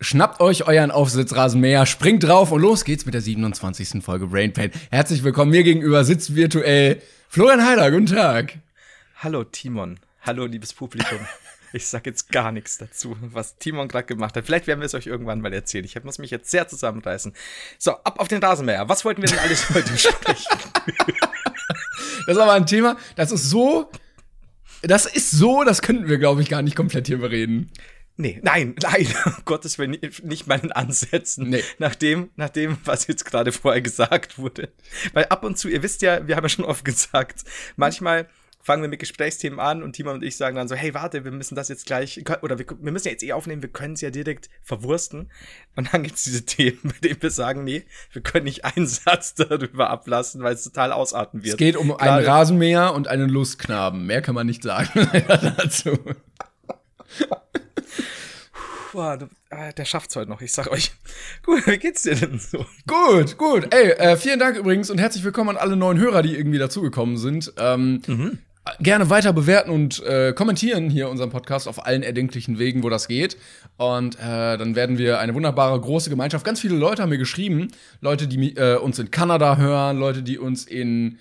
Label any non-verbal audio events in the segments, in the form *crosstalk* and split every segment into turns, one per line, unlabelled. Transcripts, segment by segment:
Schnappt euch euren Aufsitzrasenmäher, springt drauf und los geht's mit der 27. Folge Brain Pain. Herzlich willkommen. Mir gegenüber sitzt virtuell Florian Heider. Guten Tag.
Hallo Timon. Hallo liebes Publikum. *laughs* Ich sag jetzt gar nichts dazu, was Timon gerade gemacht hat. Vielleicht werden wir es euch irgendwann mal erzählen. Ich muss mich jetzt sehr zusammenreißen. So, ab auf den Rasenmäher. Was wollten wir denn alles *laughs* heute besprechen?
Das ist aber ein Thema, das ist so, das ist so, das könnten wir, glaube ich, gar nicht komplett hier bereden.
Nee, nein, *laughs* nein, um Gottes Willen, nicht meinen Ansätzen.
Nee.
Nach dem, nach dem, was jetzt gerade vorher gesagt wurde. Weil ab und zu, ihr wisst ja, wir haben ja schon oft gesagt, manchmal fangen wir mit Gesprächsthemen an und Timo und ich sagen dann so, hey, warte, wir müssen das jetzt gleich, oder wir, wir müssen ja jetzt eh aufnehmen, wir können es ja direkt verwursten. Und dann gibt's diese *laughs* Themen, bei denen wir sagen, nee, wir können nicht einen Satz darüber ablassen, weil es total ausarten wird.
Es geht um einen
Gerade-
Rasenmäher und einen Lustknaben. Mehr kann man nicht sagen *laughs* dazu.
Boah, du, ah, der schafft's heute noch, ich sag euch. *laughs* Gut, wie geht's dir denn so?
Gut, gut. Ey, äh, vielen Dank übrigens und herzlich willkommen an alle neuen Hörer, die irgendwie dazugekommen sind. Ähm, Gerne weiter bewerten und äh, kommentieren hier unseren Podcast auf allen erdenklichen Wegen, wo das geht. Und äh, dann werden wir eine wunderbare große Gemeinschaft. Ganz viele Leute haben mir geschrieben. Leute, die äh, uns in Kanada hören, Leute, die uns in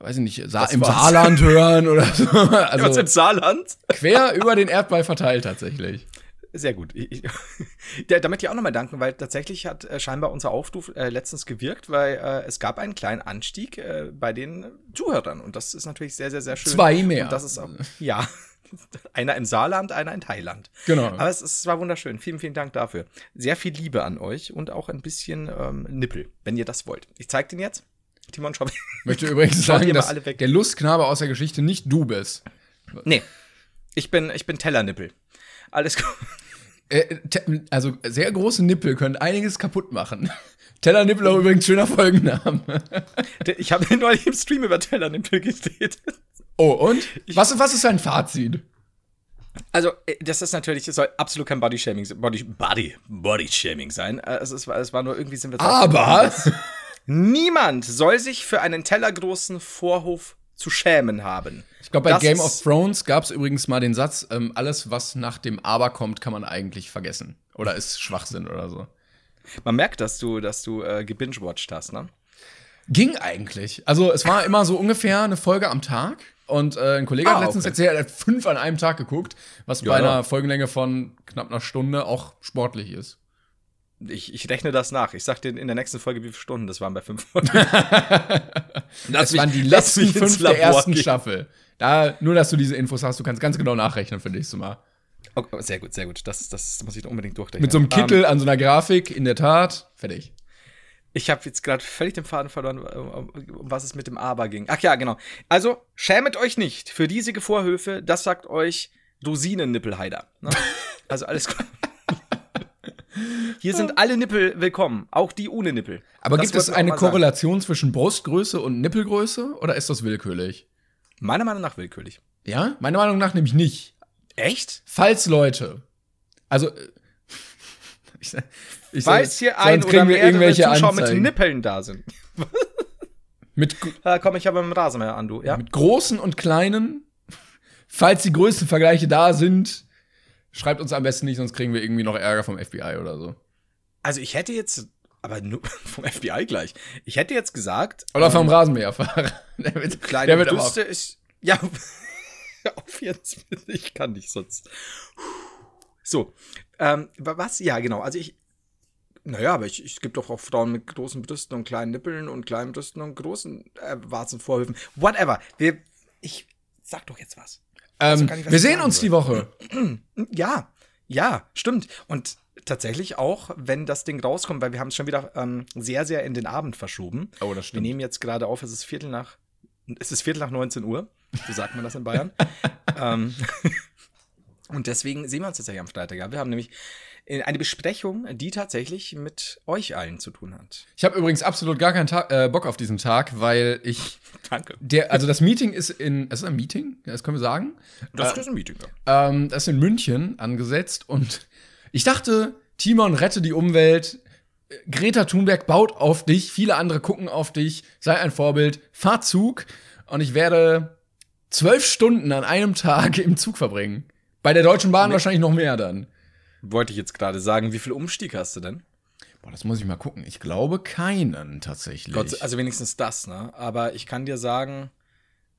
weiß ich nicht, Sa
Das
im
war's.
Saarland hören oder so. *laughs*
Was
Also
im Saarland?
quer über den Erdball verteilt tatsächlich.
Sehr gut. Ich, ich, *laughs* ja, damit ich auch nochmal danken, weil tatsächlich hat äh, scheinbar unser Aufruf äh, letztens gewirkt, weil äh, es gab einen kleinen Anstieg äh, bei den Zuhörern und das ist natürlich sehr, sehr, sehr schön.
Zwei mehr.
Und das ist auch, ja, *laughs* einer im Saarland, einer in Thailand.
Genau.
Aber es, es war wunderschön. Vielen, vielen Dank dafür. Sehr viel Liebe an euch und auch ein bisschen ähm, Nippel, wenn ihr das wollt. Ich zeig den jetzt. Timon, schau.
möchte übrigens sagen, dass
alle weg.
der Lustknabe aus der Geschichte nicht du bist.
nee. Ich bin, ich bin Tellernippel. Alles gut.
Äh, also sehr große Nippel können einiges kaputt machen. Tellernippel auch übrigens schöner Folgenname.
Ich habe *laughs* neulich im Stream über Tellernippel geredet.
Oh, und? Was, was ist dein Fazit?
Also, äh, das ist natürlich, es soll absolut kein Body-Shaming sein. Body, Body, Body-Shaming sein. Äh, Es, ist, es war nur irgendwie sind wir
Aber
niemand soll sich für einen tellergroßen Vorhof zu schämen haben.
ich glaube, bei
Das
Game of Thrones gab es übrigens mal den Satz, ähm, alles, was nach dem Aber kommt, kann man eigentlich vergessen. Oder ist Schwachsinn oder so.
Man merkt, dass du, dass du äh, gebingewatcht hast, ne?
Ging eigentlich. Also es war immer so ungefähr eine Folge am Tag. Und äh, ein Kollege
Ah,
hat letztens
okay.
erzählt, er hat fünf an einem Tag geguckt, was
Ja,
bei einer. Folgenlänge von knapp einer Stunde auch sportlich ist.
Ich, ich rechne das nach. Ich sag dir in der nächsten Folge, wie viele Stunden das waren bei fünf *laughs* Folgen.
Das
mich-
waren die letzten fünf der ersten
gehen.
Staffel. Da, nur, dass du diese Infos hast, du kannst ganz genau nachrechnen für nächstes Mal.
Oh, sehr gut, sehr gut. Das, das muss ich unbedingt durchrechnen.
Mit so einem
Ähm,
Kittel an so einer Grafik, in der Tat, fertig.
Ich habe jetzt gerade völlig den Faden verloren, um, um was es mit dem Aber ging. Ach ja, genau. Also, schämet euch nicht für riesige Vorhöfe. Das sagt euch Rosinennippelheider. Ne? *laughs* Also alles gut. Hier sind alle Nippel willkommen, auch die ohne Nippel.
Aber
Das
gibt es eine
mal sagen.
Korrelation zwischen Brustgröße und Nippelgröße oder ist das willkürlich?
Meiner Meinung nach willkürlich.
Ja, meiner Meinung nach nämlich nicht.
Echt?
Falls Leute, also äh, *laughs* ich, ich
Falls hier ein oder
wir
mehrere
irgendwelche
Zuschauer mit
Anzeigen.
Nippeln da sind. *laughs*
Mit,
Da komm ich aber mit dem Rasenmäher an, du, ja?
mit großen und kleinen, falls die Größenvergleiche da sind, schreibt uns am besten nicht, sonst kriegen wir irgendwie noch Ärger vom FBI oder so.
Also ich hätte jetzt, aber nur *laughs* vom FBI gleich. Ich hätte jetzt gesagt,
Oder vom Rasenmäherfahrer. *laughs* Der wird,
kleine
der wird
Brüste ist. Ja, *laughs* auf jetzt. Ich kann nicht sonst. So. Ähm, wa- was? Ja, genau. Also ich. Naja, aber ich, es gibt doch auch Frauen mit großen Brüsten und kleinen Nippeln und kleinen Brüsten und großen äh, Warzenvorhöfen. Whatever. Wir. Ich sag doch jetzt was.
Ähm,
was
wir sehen uns die Woche. *clears throat*
Ja, ja, stimmt. Und tatsächlich auch, wenn das Ding rauskommt, weil wir haben es schon wieder ähm, sehr, sehr in den Abend verschoben.
Oh, das
Wir nehmen jetzt gerade auf, es ist Viertel nach, es ist Viertel nach 19 Uhr. So sagt man das in Bayern. *laughs* ähm, *laughs* Und deswegen sehen wir uns tatsächlich am Freitag. Ja. Wir haben nämlich eine Besprechung, die tatsächlich mit euch allen zu tun hat.
Ich habe übrigens absolut gar keinen Tag, äh, Bock auf diesen Tag, weil ich. *laughs*
Danke.
Der, also das Meeting ist in. Es ist ein Meeting, das können wir sagen.
Das
äh,
ist ein Meeting, ja.
Ähm, das ist in München angesetzt und ich dachte, Timon rette die Umwelt. Greta Thunberg baut auf dich, viele andere gucken auf dich, sei ein Vorbild, fahr Zug und ich werde zwölf Stunden an einem Tag im Zug verbringen. Bei der Deutschen Bahn nee. wahrscheinlich noch mehr dann.
Wollte ich jetzt gerade sagen, wie viel Umstieg hast du denn?
Boah, das muss ich mal gucken. Ich glaube keinen tatsächlich.
Gott, also wenigstens das, ne? Aber ich kann dir sagen,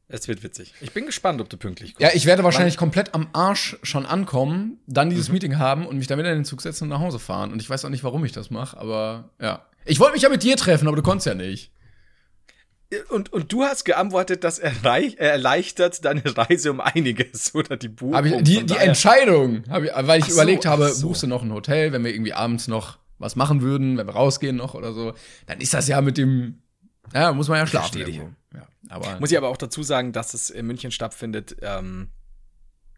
es wird witzig. Ich bin gespannt, ob du pünktlich
kommst. Ja, ich werde wahrscheinlich Wann? komplett am Arsch schon ankommen, dann dieses mhm. Meeting haben und mich dann wieder in den Zug setzen und nach Hause fahren. Und ich weiß auch nicht, warum ich das mache, aber ja. Ich wollte mich ja mit dir treffen, aber du konntest ja nicht.
Und, und du hast geantwortet, das erleichtert deine Reise um einiges *laughs* oder die Buchung.
Hab ich, die, die Entscheidung, hab ich, weil ich ach überlegt so, habe, so. buchst du noch ein Hotel, wenn wir irgendwie abends noch was machen würden, wenn wir rausgehen noch oder so, dann ist das ja mit dem, ja, muss man ja schlafen.
Ja, aber, muss ich aber auch dazu sagen, dass es in München stattfindet, ähm,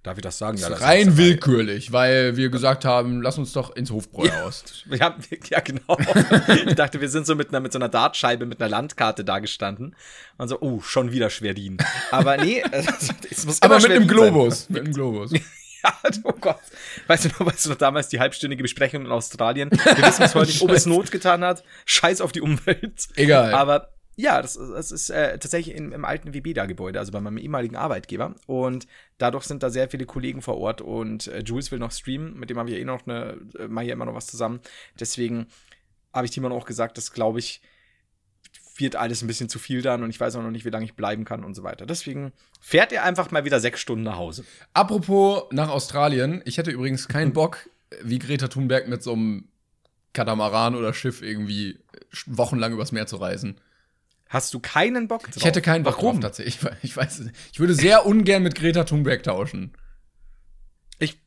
Darf ich das sagen?
Ja, das rein willkürlich, weil wir gesagt haben, lass uns doch ins Hofbräuhaus. *laughs*
Ja, ja, genau. *laughs* ich dachte, wir sind so mit einer, mit so einer Dartscheibe, mit einer Landkarte da gestanden. Und so, oh, schon wieder Schwerin. Aber nee, *laughs*
es muss Aber mit einem Globus. Sein. Mit einem Globus.
Ja, oh Gott. Weißt du noch, weißt du noch damals die halbstündige Besprechung in Australien? Wir wissen bis heute nicht, ob es Not getan hat. Scheiß auf die Umwelt.
Egal.
Aber ja, das, das ist äh, tatsächlich im, im alten Vibida-Gebäude, also bei meinem ehemaligen Arbeitgeber. Und dadurch sind da sehr viele Kollegen vor Ort und äh, Jules will noch streamen, mit dem haben wir eh noch eine, äh, mal hier immer noch was zusammen. Deswegen habe ich Timon auch gesagt, das glaube ich, wird alles ein bisschen zu viel dann und ich weiß auch noch nicht, wie lange ich bleiben kann und so weiter. Deswegen fährt ihr einfach mal wieder sechs Stunden nach Hause.
Apropos nach Australien, ich hätte übrigens keinen Bock, wie Greta Thunberg mit so einem Katamaran oder Schiff irgendwie wochenlang übers Meer zu reisen.
Hast du keinen Bock
drauf? Ich hätte keinen Bock Warum? drauf tatsächlich. Ich, weiß. Ich würde sehr ungern mit Greta Thunberg tauschen.
Ich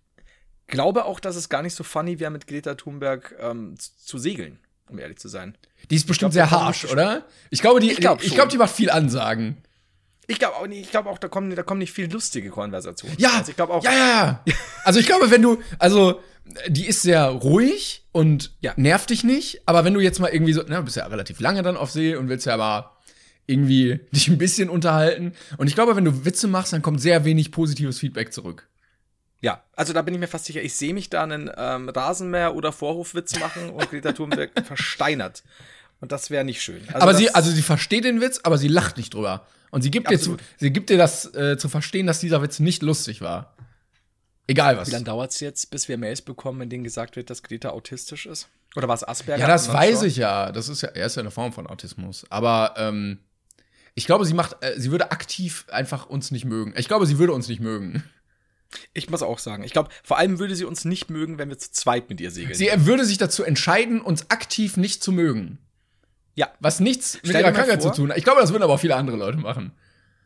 glaube auch, dass es gar nicht so funny wäre, mit Greta Thunberg ähm, zu segeln, um ehrlich zu sein.
Die ist bestimmt glaub, sehr harsh, oder? Ich glaube, die, ich glaube, glaub, die macht viel Ansagen.
Ich glaube auch, ich glaube auch, da kommen, da kommen nicht viel lustige Konversationen.
Ja, also ich glaube auch. Ja, ja, ja. *laughs* also ich glaube, wenn du, also die ist sehr ruhig und ja. nervt dich nicht. Aber wenn du jetzt mal irgendwie so, na, du bist ja relativ lange dann auf See und willst ja mal irgendwie *laughs* dich ein bisschen unterhalten. Und ich glaube, wenn du Witze machst, dann kommt sehr wenig positives Feedback zurück.
Ja, also da bin ich mir fast sicher, ich sehe mich da einen ähm, Rasenmäher- oder Vorhofwitz machen und Greta Thunberg *laughs* versteinert. Und das wäre nicht schön.
Also aber sie, also sie versteht den Witz, aber sie lacht nicht drüber. Und sie gibt, dir, zu, sie gibt dir das äh, zu verstehen, dass dieser Witz nicht lustig war. Egal was.
Wie lange dauert es jetzt, bis wir Mails bekommen, in denen gesagt wird, dass Greta autistisch ist? Oder war es Asperger?
Ja, das weiß schon? ich ja. Das ist ja, er ist ja eine Form von Autismus. Aber ähm, ich glaube, sie macht, äh, sie würde aktiv einfach uns nicht mögen. Ich glaube, sie würde uns nicht mögen.
Ich muss auch sagen, ich glaube, vor allem würde sie uns nicht mögen, wenn wir zu zweit mit ihr segeln.
Sie würde sich dazu entscheiden, uns aktiv nicht zu mögen.
Ja.
Was nichts mit ihrer Krankheit zu tun hat. Ich glaube, das würden aber auch viele andere Leute machen.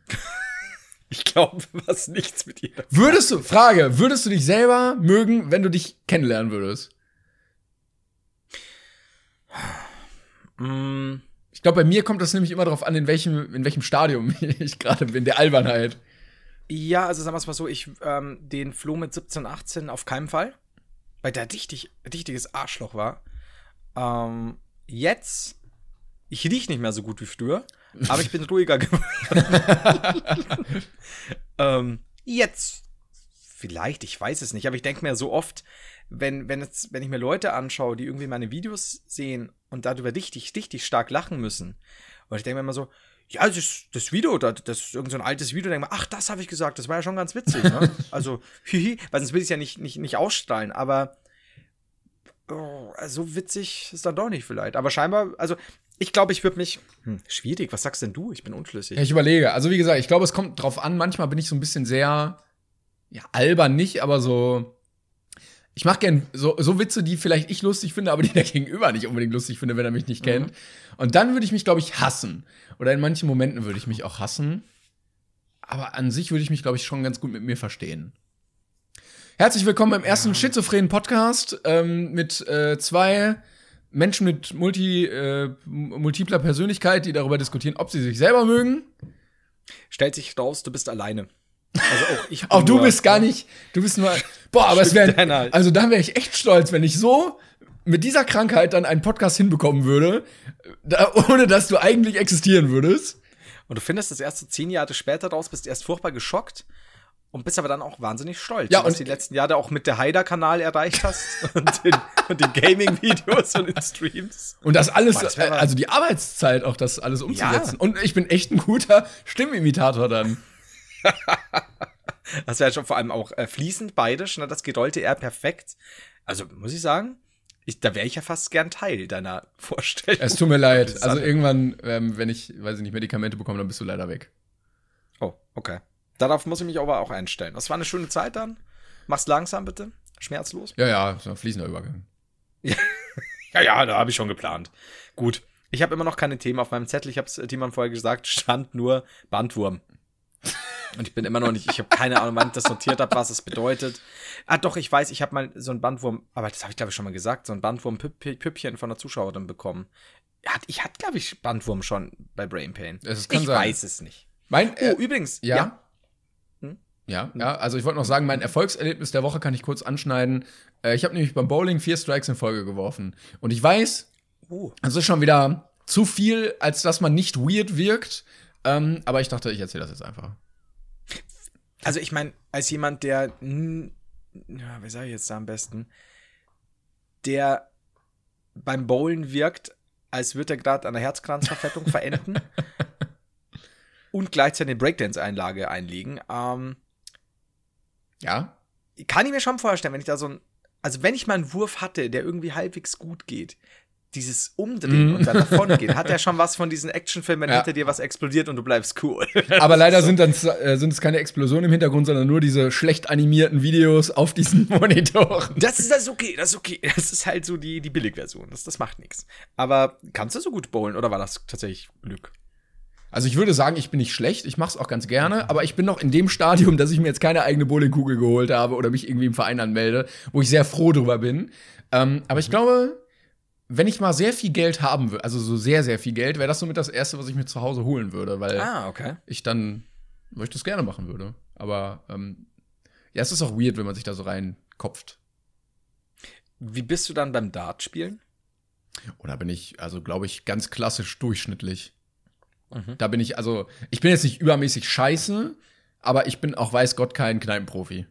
*laughs*
ich glaube, was nichts mit ihr.
Würdest du, Frage, würdest du dich selber mögen, wenn du dich kennenlernen würdest?
Mm.
Ich glaube, bei mir kommt das nämlich immer darauf an, in welchem, in welchem Stadium *laughs* ich gerade bin, der Albernheit.
Ja, also sagen wir es mal so, ich ähm, den Flo mit 17, 18 auf keinen Fall, weil der dichtig, dichtiges Arschloch war. Ähm, jetzt, ich riech nicht mehr so gut wie früher, aber ich bin ruhiger *laughs* geworden. *laughs* ähm, jetzt, vielleicht, ich weiß es nicht, aber ich denke mir so oft, wenn, wenn, jetzt, wenn ich mir Leute anschaue, die irgendwie meine Videos sehen und darüber richtig, richtig stark lachen müssen, und ich denke mir immer so, ja, das, das Video, das, das ist irgendein so altes Video, denke mir, ach, das habe ich gesagt, das war ja schon ganz witzig, ne? *laughs* also, hihi, weil sonst will ich es ja nicht, nicht, nicht ausstrahlen, aber oh, so witzig ist dann doch nicht vielleicht. Aber scheinbar, also ich glaube, ich würde mich. Hm, schwierig, was sagst denn du? Ich bin unschlüssig.
Ja, ich überlege. Also, wie gesagt, ich glaube, es kommt drauf an. Manchmal bin ich so ein bisschen sehr, ja, albern nicht, aber so ich mache gern so, so Witze, die vielleicht ich lustig finde, aber die der Gegenüber nicht unbedingt lustig finde, wenn er mich nicht kennt. Mhm. Und dann würde ich mich, glaube ich, hassen. Oder in manchen Momenten würde ich mich auch hassen. Aber an sich würde ich mich, glaube ich, schon ganz gut mit mir verstehen. Herzlich willkommen beim ersten schizophrenen Podcast ähm, mit äh, zwei Menschen mit multi, äh, multipler Persönlichkeit, die darüber diskutieren, ob sie sich selber mögen.
Stellt sich raus, du bist alleine.
Also auch ich. auch du bist gar nicht, du bist nur, Boah, aber es wäre,
deiner-
also da wäre ich echt stolz, wenn ich so mit dieser Krankheit dann einen Podcast hinbekommen würde, da, ohne dass du eigentlich existieren würdest.
Und du findest das erst so zehn Jahre später raus, bist erst furchtbar geschockt und bist aber dann auch wahnsinnig stolz,
Ja,
was
und-
du die letzten Jahre auch mit der Haider-Kanal erreicht hast *laughs* und den, den Gaming-Videos und den Streams.
Und das alles, äh, also die Arbeitszeit auch das alles umzusetzen. Und ich bin echt ein guter Stimmimitator dann. *laughs*
Das wäre schon vor allem auch äh, fließend beidisch, ne, das gerollte R perfekt. Also muss ich sagen, ich, da wäre ich ja fast gern Teil deiner *laughs* Vorstellung.
Es tut mir leid. Also irgendwann, ähm, wenn ich, weiß ich nicht, Medikamente bekomme, dann bist du leider weg.
Oh, okay. Darauf muss ich mich aber auch einstellen. Das war eine schöne Zeit dann. Mach's langsam bitte. Schmerzlos.
Ja, ja, so ein fließender Übergang.
Ja, *laughs* ja, da habe ich schon geplant. Gut. Ich habe immer noch keine Themen auf meinem Zettel. Ich habe es Timon vorher gesagt, stand nur Bandwurm. Und ich bin immer noch nicht, ich habe keine Ahnung, wann ich das notiert habe, was es bedeutet. Ah, doch, ich weiß, ich habe mal so ein Bandwurm, aber das habe ich glaube ich schon mal gesagt, so ein Bandwurm-Püppchen von einer Zuschauerin bekommen. Hat, ich hatte, glaube ich, Bandwurm schon bei Brain Pain. Ich
sein.
weiß es nicht.
Mein,
Oh,
äh,
übrigens,
ja.
ja.
Ja, ja, also ich wollte noch sagen, mein Erfolgserlebnis der Woche kann ich kurz anschneiden. Äh, ich habe nämlich beim Bowling vier Strikes in Folge geworfen. Und ich weiß,
Oh.
es ist schon wieder zu viel, als dass man nicht weird wirkt. Ähm, aber ich dachte, ich erzähle das jetzt einfach.
Also ich meine, als jemand, der, ja, wie sage ich jetzt da am besten, der beim Bowlen wirkt, als würde er gerade an der Herzkranzverfettung *laughs* verenden und gleichzeitig eine Breakdance-Einlage einlegen, ähm,
Ja?
kann ich mir schon vorstellen, wenn ich da so ein, also wenn ich mal einen Wurf hatte, der irgendwie halbwegs gut geht, dieses Umdrehen
Mhm.
und dann davon gehen, hat ja *laughs* schon was von diesen Actionfilmen, wenn
Ja.
hinter dir was explodiert und du bleibst cool. *laughs*
Aber leider sind, dann, äh, sind es keine Explosionen im Hintergrund, sondern nur diese schlecht animierten Videos auf diesen *laughs* Monitoren.
Das ist, das ist okay, das ist okay. Das ist halt so die, die Billigversion. Das, das macht nichts. Aber kannst du so gut bowlen oder war das tatsächlich Glück?
Also ich würde sagen, ich bin nicht schlecht, ich mache es auch ganz gerne, aber ich bin noch in dem Stadium, dass ich mir jetzt keine eigene Bowlingkugel geholt habe oder mich irgendwie im Verein anmelde, wo ich sehr froh drüber bin. Ähm, aber ich glaube, wenn ich mal sehr viel Geld haben würde, also so sehr, sehr viel Geld, wäre das somit das Erste, was ich mir zu Hause holen würde, weil
Ah, okay.
ich dann, weil ich das gerne machen würde. Aber ähm, ja, es ist auch weird, wenn man sich da so reinkopft.
Wie bist du dann beim Dartspielen?
Oder bin ich, also glaube ich, ganz klassisch durchschnittlich.
Mhm.
Da bin ich, also, ich bin jetzt nicht übermäßig scheiße, aber ich bin auch, weiß Gott, kein Kneipenprofi.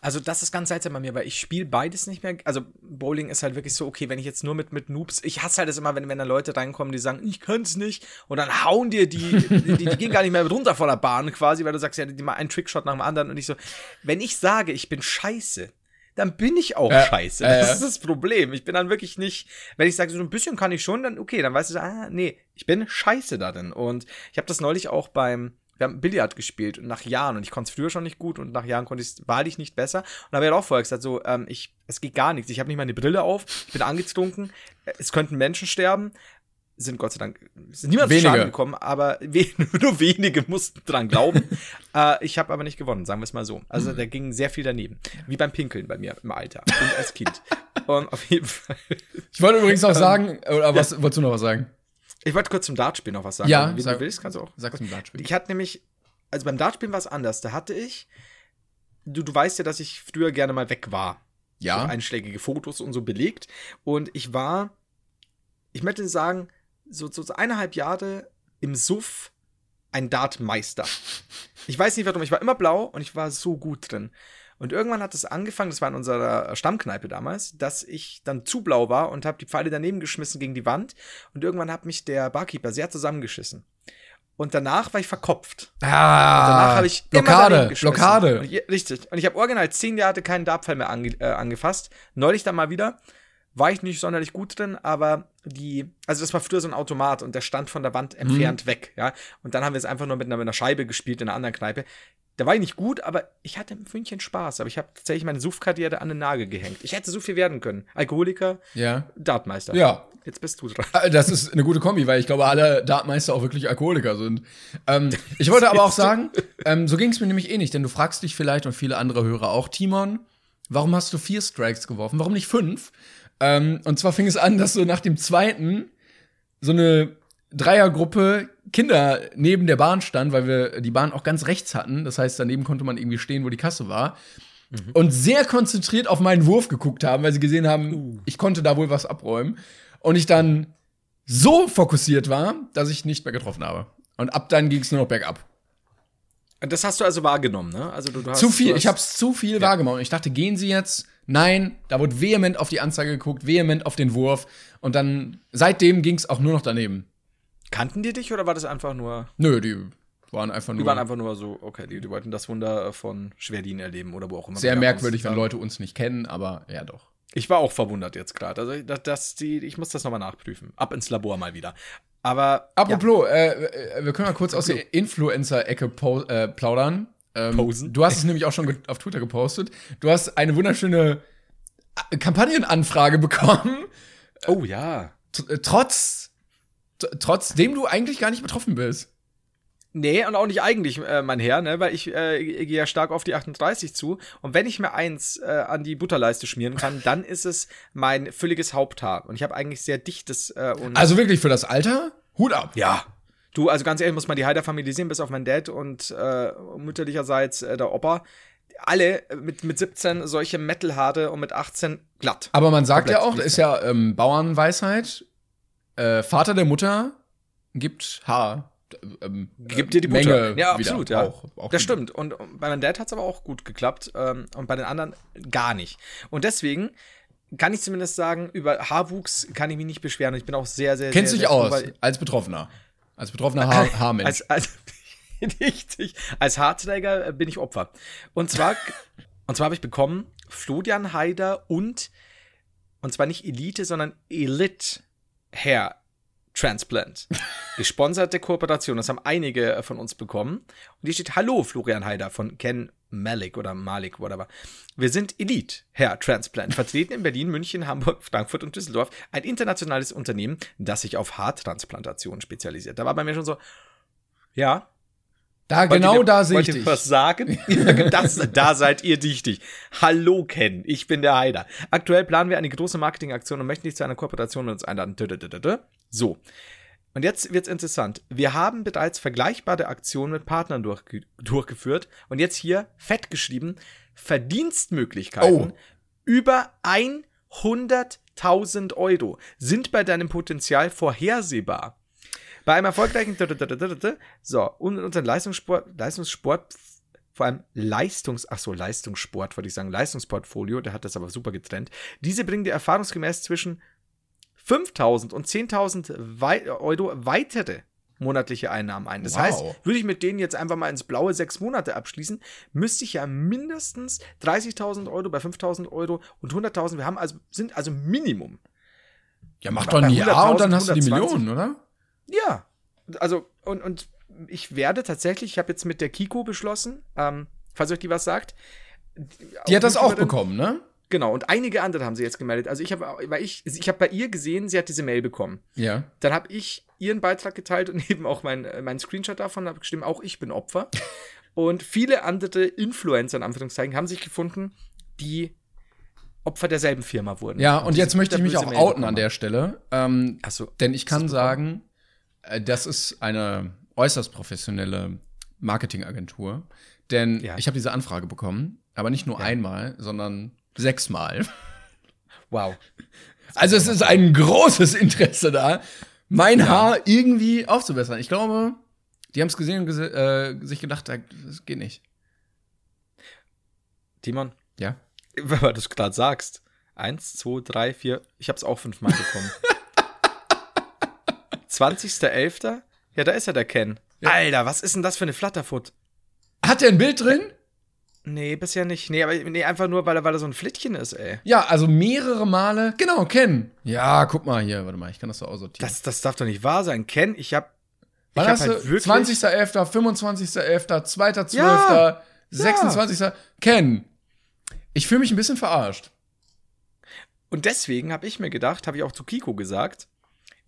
Also, das ist ganz seltsam bei mir, weil ich spiele beides nicht mehr. Also, Bowling ist halt wirklich so, okay, wenn ich jetzt nur mit, mit Noobs, ich hasse halt das immer, wenn, wenn da Leute reinkommen, die sagen, ich kann's nicht, und dann hauen dir die, die, die gehen gar nicht mehr runter von der Bahn quasi, weil du sagst, ja, die mal einen Trickshot nach dem anderen, und ich so, wenn ich sage, ich bin scheiße, dann bin ich auch
Äh,
scheiße.
äh,
Das ist das Problem. Ich bin dann wirklich nicht, wenn ich sage, so ein bisschen kann ich schon, dann okay, dann weißt du, ah, nee, ich bin scheiße darin. Und ich habe das neulich auch beim, wir haben Billard gespielt nach Jahren und ich konnte es früher schon nicht gut und nach Jahren konnte ich es wahrlich nicht besser. Und da habe ich halt auch vorher gesagt, so, ähm, ich, es geht gar nichts. Ich habe nicht mal eine Brille auf, ich bin angetrunken, äh, es könnten Menschen sterben. Sind Gott sei Dank, ist niemand zu
Wenige.
Schaden gekommen, aber *laughs* we nur wenige mussten dran glauben. *laughs* äh, ich habe aber nicht gewonnen, sagen wir es mal so. Also da ging sehr viel daneben. Wie beim Pinkeln bei mir im Alter und als Kind. *laughs* und auf jeden Fall.
Ich wollte übrigens auch sagen, oder was, wolltest du noch was sagen?
Ich wollte kurz zum Dartspielen noch was sagen.
Ja,
Wie
sag-
du willst, kannst du auch.
Sag's im Dartspiel.
Ich hatte nämlich, also beim Dartspielen war es anders. Da hatte ich, du, du weißt ja, dass ich früher gerne mal weg war.
Ja.
einschlägige Fotos und so belegt. Und ich war, ich möchte sagen, so, so, so eineinhalb Jahre im Suff ein Dartmeister. Ich weiß nicht warum, ich war immer blau und ich war so gut drin. Und irgendwann hat es angefangen, das war in unserer Stammkneipe damals, dass ich dann zu blau war und habe die Pfeile daneben geschmissen gegen die Wand. Und irgendwann hat mich der Barkeeper sehr zusammengeschissen. Und danach war ich verkopft.
Ah,
Danach habe ich immer
Blockade,
geschmissen.
Blockade.
Und je, richtig. Und ich habe original zehn Jahre keinen Dartpfeil mehr ange, äh, angefasst. Neulich dann mal wieder. War ich nicht sonderlich gut drin, aber die, also das war früher so ein Automat und der stand von der Wand
Mhm.
entfernt weg, ja. Und dann haben wir es einfach nur mit einer, mit einer Scheibe gespielt in einer anderen Kneipe. Da war ich nicht gut, aber ich hatte im Fünkchen Spaß. Aber ich habe tatsächlich meine Suffkarriere an den Nagel gehängt. Ich hätte so viel werden können. Alkoholiker,
Ja.
Dartmeister.
Ja.
Jetzt bist du dran.
Äh, Das ist eine gute Kombi, weil ich glaube, alle Dartmeister auch wirklich Alkoholiker sind. Ähm, *laughs* ich wollte aber auch sagen, ähm, so ging es mir nämlich eh nicht, denn du fragst dich vielleicht und viele andere Hörer auch, Timon, warum hast du vier Strikes geworfen? Warum nicht fünf? Ähm, und zwar fing es an, dass so nach dem zweiten so eine Dreiergruppe Kinder neben der Bahn stand, weil wir die Bahn auch ganz rechts hatten. Das heißt, daneben konnte man irgendwie stehen, wo die Kasse war. mhm. und sehr konzentriert auf meinen Wurf geguckt haben, weil sie gesehen haben, uh. ich konnte da wohl was abräumen. Und ich dann so fokussiert war, dass ich nicht mehr getroffen habe. Und ab dann ging es nur noch bergab.
Das hast du also wahrgenommen, ne? Also du, du hast,
zu viel, ich habe es zu viel ja. wahrgenommen. Ich dachte, gehen Sie jetzt? Nein, da wurde vehement auf die Anzeige geguckt, vehement auf den Wurf und dann seitdem ging es auch nur noch daneben.
Kannten die dich oder war das einfach nur?
Nö, die waren einfach nur.
Die waren einfach nur so, okay, die, die wollten das Wunder von Schwerdin erleben oder wo auch immer.
Sehr merkwürdig, wenn Leute uns nicht kennen, aber ja doch.
Ich war auch verwundert jetzt gerade. Also, dass, dass die, ich muss das nochmal nachprüfen. Ab ins Labor mal wieder. Aber.
Apropos, ja. äh, wir können mal kurz aus der Influencer-Ecke äh, plaudern. Ähm, Posen. Du hast es nämlich auch schon auf Twitter gepostet. Du hast eine wunderschöne äh, Kampagnenanfrage bekommen.
Oh ja.
Äh, trotz, trotzdem du eigentlich gar nicht betroffen bist.
Nee, und auch nicht eigentlich, äh, mein Herr, ne? weil ich äh, gehe ja stark auf die 38 zu. Und wenn ich mir eins äh, an die Butterleiste schmieren kann, *laughs* dann ist es mein fülliges Haupthaar. Und ich habe eigentlich sehr dichtes. Äh, und
also wirklich für das Alter? Hut ab.
Ja. Du, also ganz ehrlich, muss man die Heider-Familie sehen, bis auf mein Dad und äh, mütterlicherseits äh, der Opa. Alle mit, mit 17 solche Metal-Haare und mit 18 glatt.
Aber man sagt ja auch, das ist ja ähm, Bauernweisheit, äh, Vater der Mutter gibt Haar
ähm, gibt dir die Menge ja, absolut, ja. Auch, auch das stimmt. Und bei meinem Dad hat es aber auch gut geklappt ähm, und bei den anderen gar nicht. Und deswegen kann ich zumindest sagen, über Haarwuchs kann ich mich nicht beschweren. Und ich bin auch sehr, sehr,
Kennst
sehr,
dich aus als Betroffener? Als betroffener Haar *laughs* Haarmensch.
Als, als, *laughs* richtig. Als Haarträger äh, bin ich Opfer. Und zwar, und zwar habe ich bekommen Florian Haider und, und zwar nicht Elite, sondern Elite Hair Transplant. *laughs* Gesponserte Kooperation, das haben einige von uns bekommen. Und hier steht Hallo, Florian Heider von Ken Malik oder Malik, whatever. Wir sind Elite, Herr Transplant, vertreten in Berlin, München, Hamburg, Frankfurt und Düsseldorf. Ein internationales Unternehmen, das sich auf Haartransplantation spezialisiert. Da war bei mir schon so, ja,
da, wollt genau ihr, da sehe ich dich.
was sagen? *laughs* das, da seid ihr dichtig. Hallo Ken, ich bin der Heider. Aktuell planen wir eine große Marketingaktion und möchten dich zu einer Kooperation mit uns einladen. So. Und jetzt wird's interessant. Wir haben bereits vergleichbare Aktionen mit Partnern durchge durchgeführt und jetzt hier fett geschrieben Verdienstmöglichkeiten oh. über 100.000 Euro sind bei deinem Potenzial vorhersehbar. Bei einem erfolgreichen so und unseren Leistungssport, Leistungssport vor allem Leistungs, ach so, Leistungssport, wollte ich sagen, Leistungsportfolio, der hat das aber super getrennt. Diese bringen dir erfahrungsgemäß zwischen 5.000 und 10.000 Wei Euro weitere monatliche Einnahmen ein. Das wow. heißt, würde ich mit denen jetzt einfach mal ins blaue sechs Monate abschließen, müsste ich ja mindestens 30.000 Euro bei 5.000 Euro und 100.000, wir haben also, sind also Minimum.
Ja, mach doch ein Jahr und dann hast du die Millionen, oder?
Ja, also und, und ich werde tatsächlich, ich habe jetzt mit der Kiko beschlossen, ähm, falls euch die was sagt.
Die hat das auch bekommen, ne?
Genau, und einige andere haben sie jetzt gemeldet. Also ich habe weil ich ich habe bei ihr gesehen, sie hat diese Mail bekommen.
Ja.
Dann habe ich ihren Beitrag geteilt und *laughs* eben auch äh, mein Screenshot davon, habe geschrieben, auch ich bin Opfer. *laughs* und viele andere Influencer in Anführungszeichen haben sich gefunden, die Opfer derselben Firma wurden.
Ja, und, und jetzt möchte ich mich auch outen an der Stelle. Ähm, so, denn ich kann sagen, das ist eine äußerst professionelle Marketingagentur. Denn ja. ich habe diese Anfrage bekommen, aber nicht nur ja. einmal, sondern sechsmal.
Wow.
Also es ist ein großes Interesse da, mein ja. Haar irgendwie aufzubessern. Ich glaube, die haben es gesehen und gese äh, sich gedacht, das geht nicht.
Timon?
Ja? *laughs*
Wenn du es gerade sagst. Eins, zwei, drei, vier. Ich habe es auch fünfmal bekommen. *laughs* 20.11. Ja, da ist ja der Ken. Ja. Alter, was ist denn das für eine Flatterfoot?
Hat der ein Bild drin?
Nee, bisher nicht. Nee, aber nee, einfach nur, weil er, weil er so ein Flittchen ist, ey.
Ja, also mehrere Male. Genau, Ken. Ja, guck mal hier. Warte mal, ich kann das so aussortieren.
Das, das darf doch nicht wahr sein. Ken, ich hab.
Wann ich hast halt du? 20.11., 25.11., 2.12., ja, 26. Ja. Ken. Ich fühle mich ein bisschen verarscht.
Und deswegen habe ich mir gedacht, habe ich auch zu Kiko gesagt,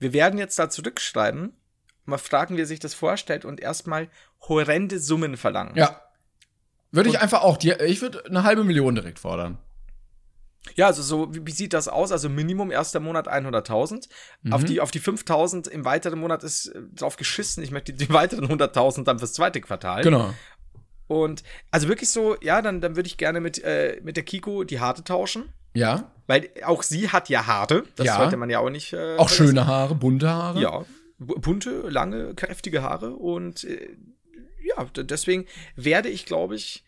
wir werden jetzt da zurückschreiben, mal fragen, wie er sich das vorstellt und erstmal horrende Summen verlangen.
Ja. Würde ich einfach auch, die, ich würde eine halbe Million direkt fordern.
Ja, also so, wie, wie sieht das aus? Also Minimum erster Monat 100.000. Mhm. Auf die, auf die 5.000 im weiteren Monat ist äh, drauf geschissen. Ich möchte die, *laughs* weiteren 100.000 dann fürs zweite Quartal.
Genau.
Und also wirklich so, ja, dann, dann würde ich gerne mit, äh, mit der Kiko die Haare tauschen.
Ja.
Weil auch sie hat ja Haare. Das
Ja.
sollte man ja auch nicht. Äh,
Auch
vergessen.
schöne Haare, bunte Haare.
Ja. bu- Bunte, lange, kräftige Haare. Und äh, ja, deswegen werde ich, glaube ich,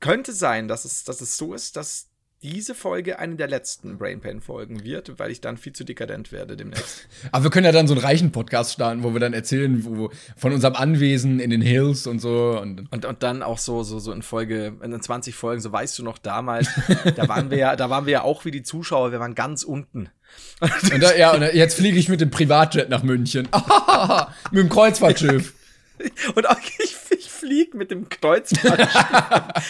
könnte sein, dass es, dass es so ist, dass diese Folge eine der letzten Brain Pain Folgen wird, weil ich dann viel zu dekadent werde demnächst. *laughs*
Aber wir können ja dann so einen reichen Podcast starten, wo wir dann erzählen, wo, von unserem Anwesen in den Hills und so. Und
Und, und dann auch so, so, so in Folge, in den 20 Folgen, so weißt du noch damals, *laughs* da waren wir ja, da waren wir ja auch wie die Zuschauer, wir waren ganz unten.
Und da, ja, und jetzt fliege ich mit dem Privatjet nach München. *laughs* mit dem Kreuzfahrtschiff.
Und ich, ich fliege mit dem Kreuzfahrtschiff.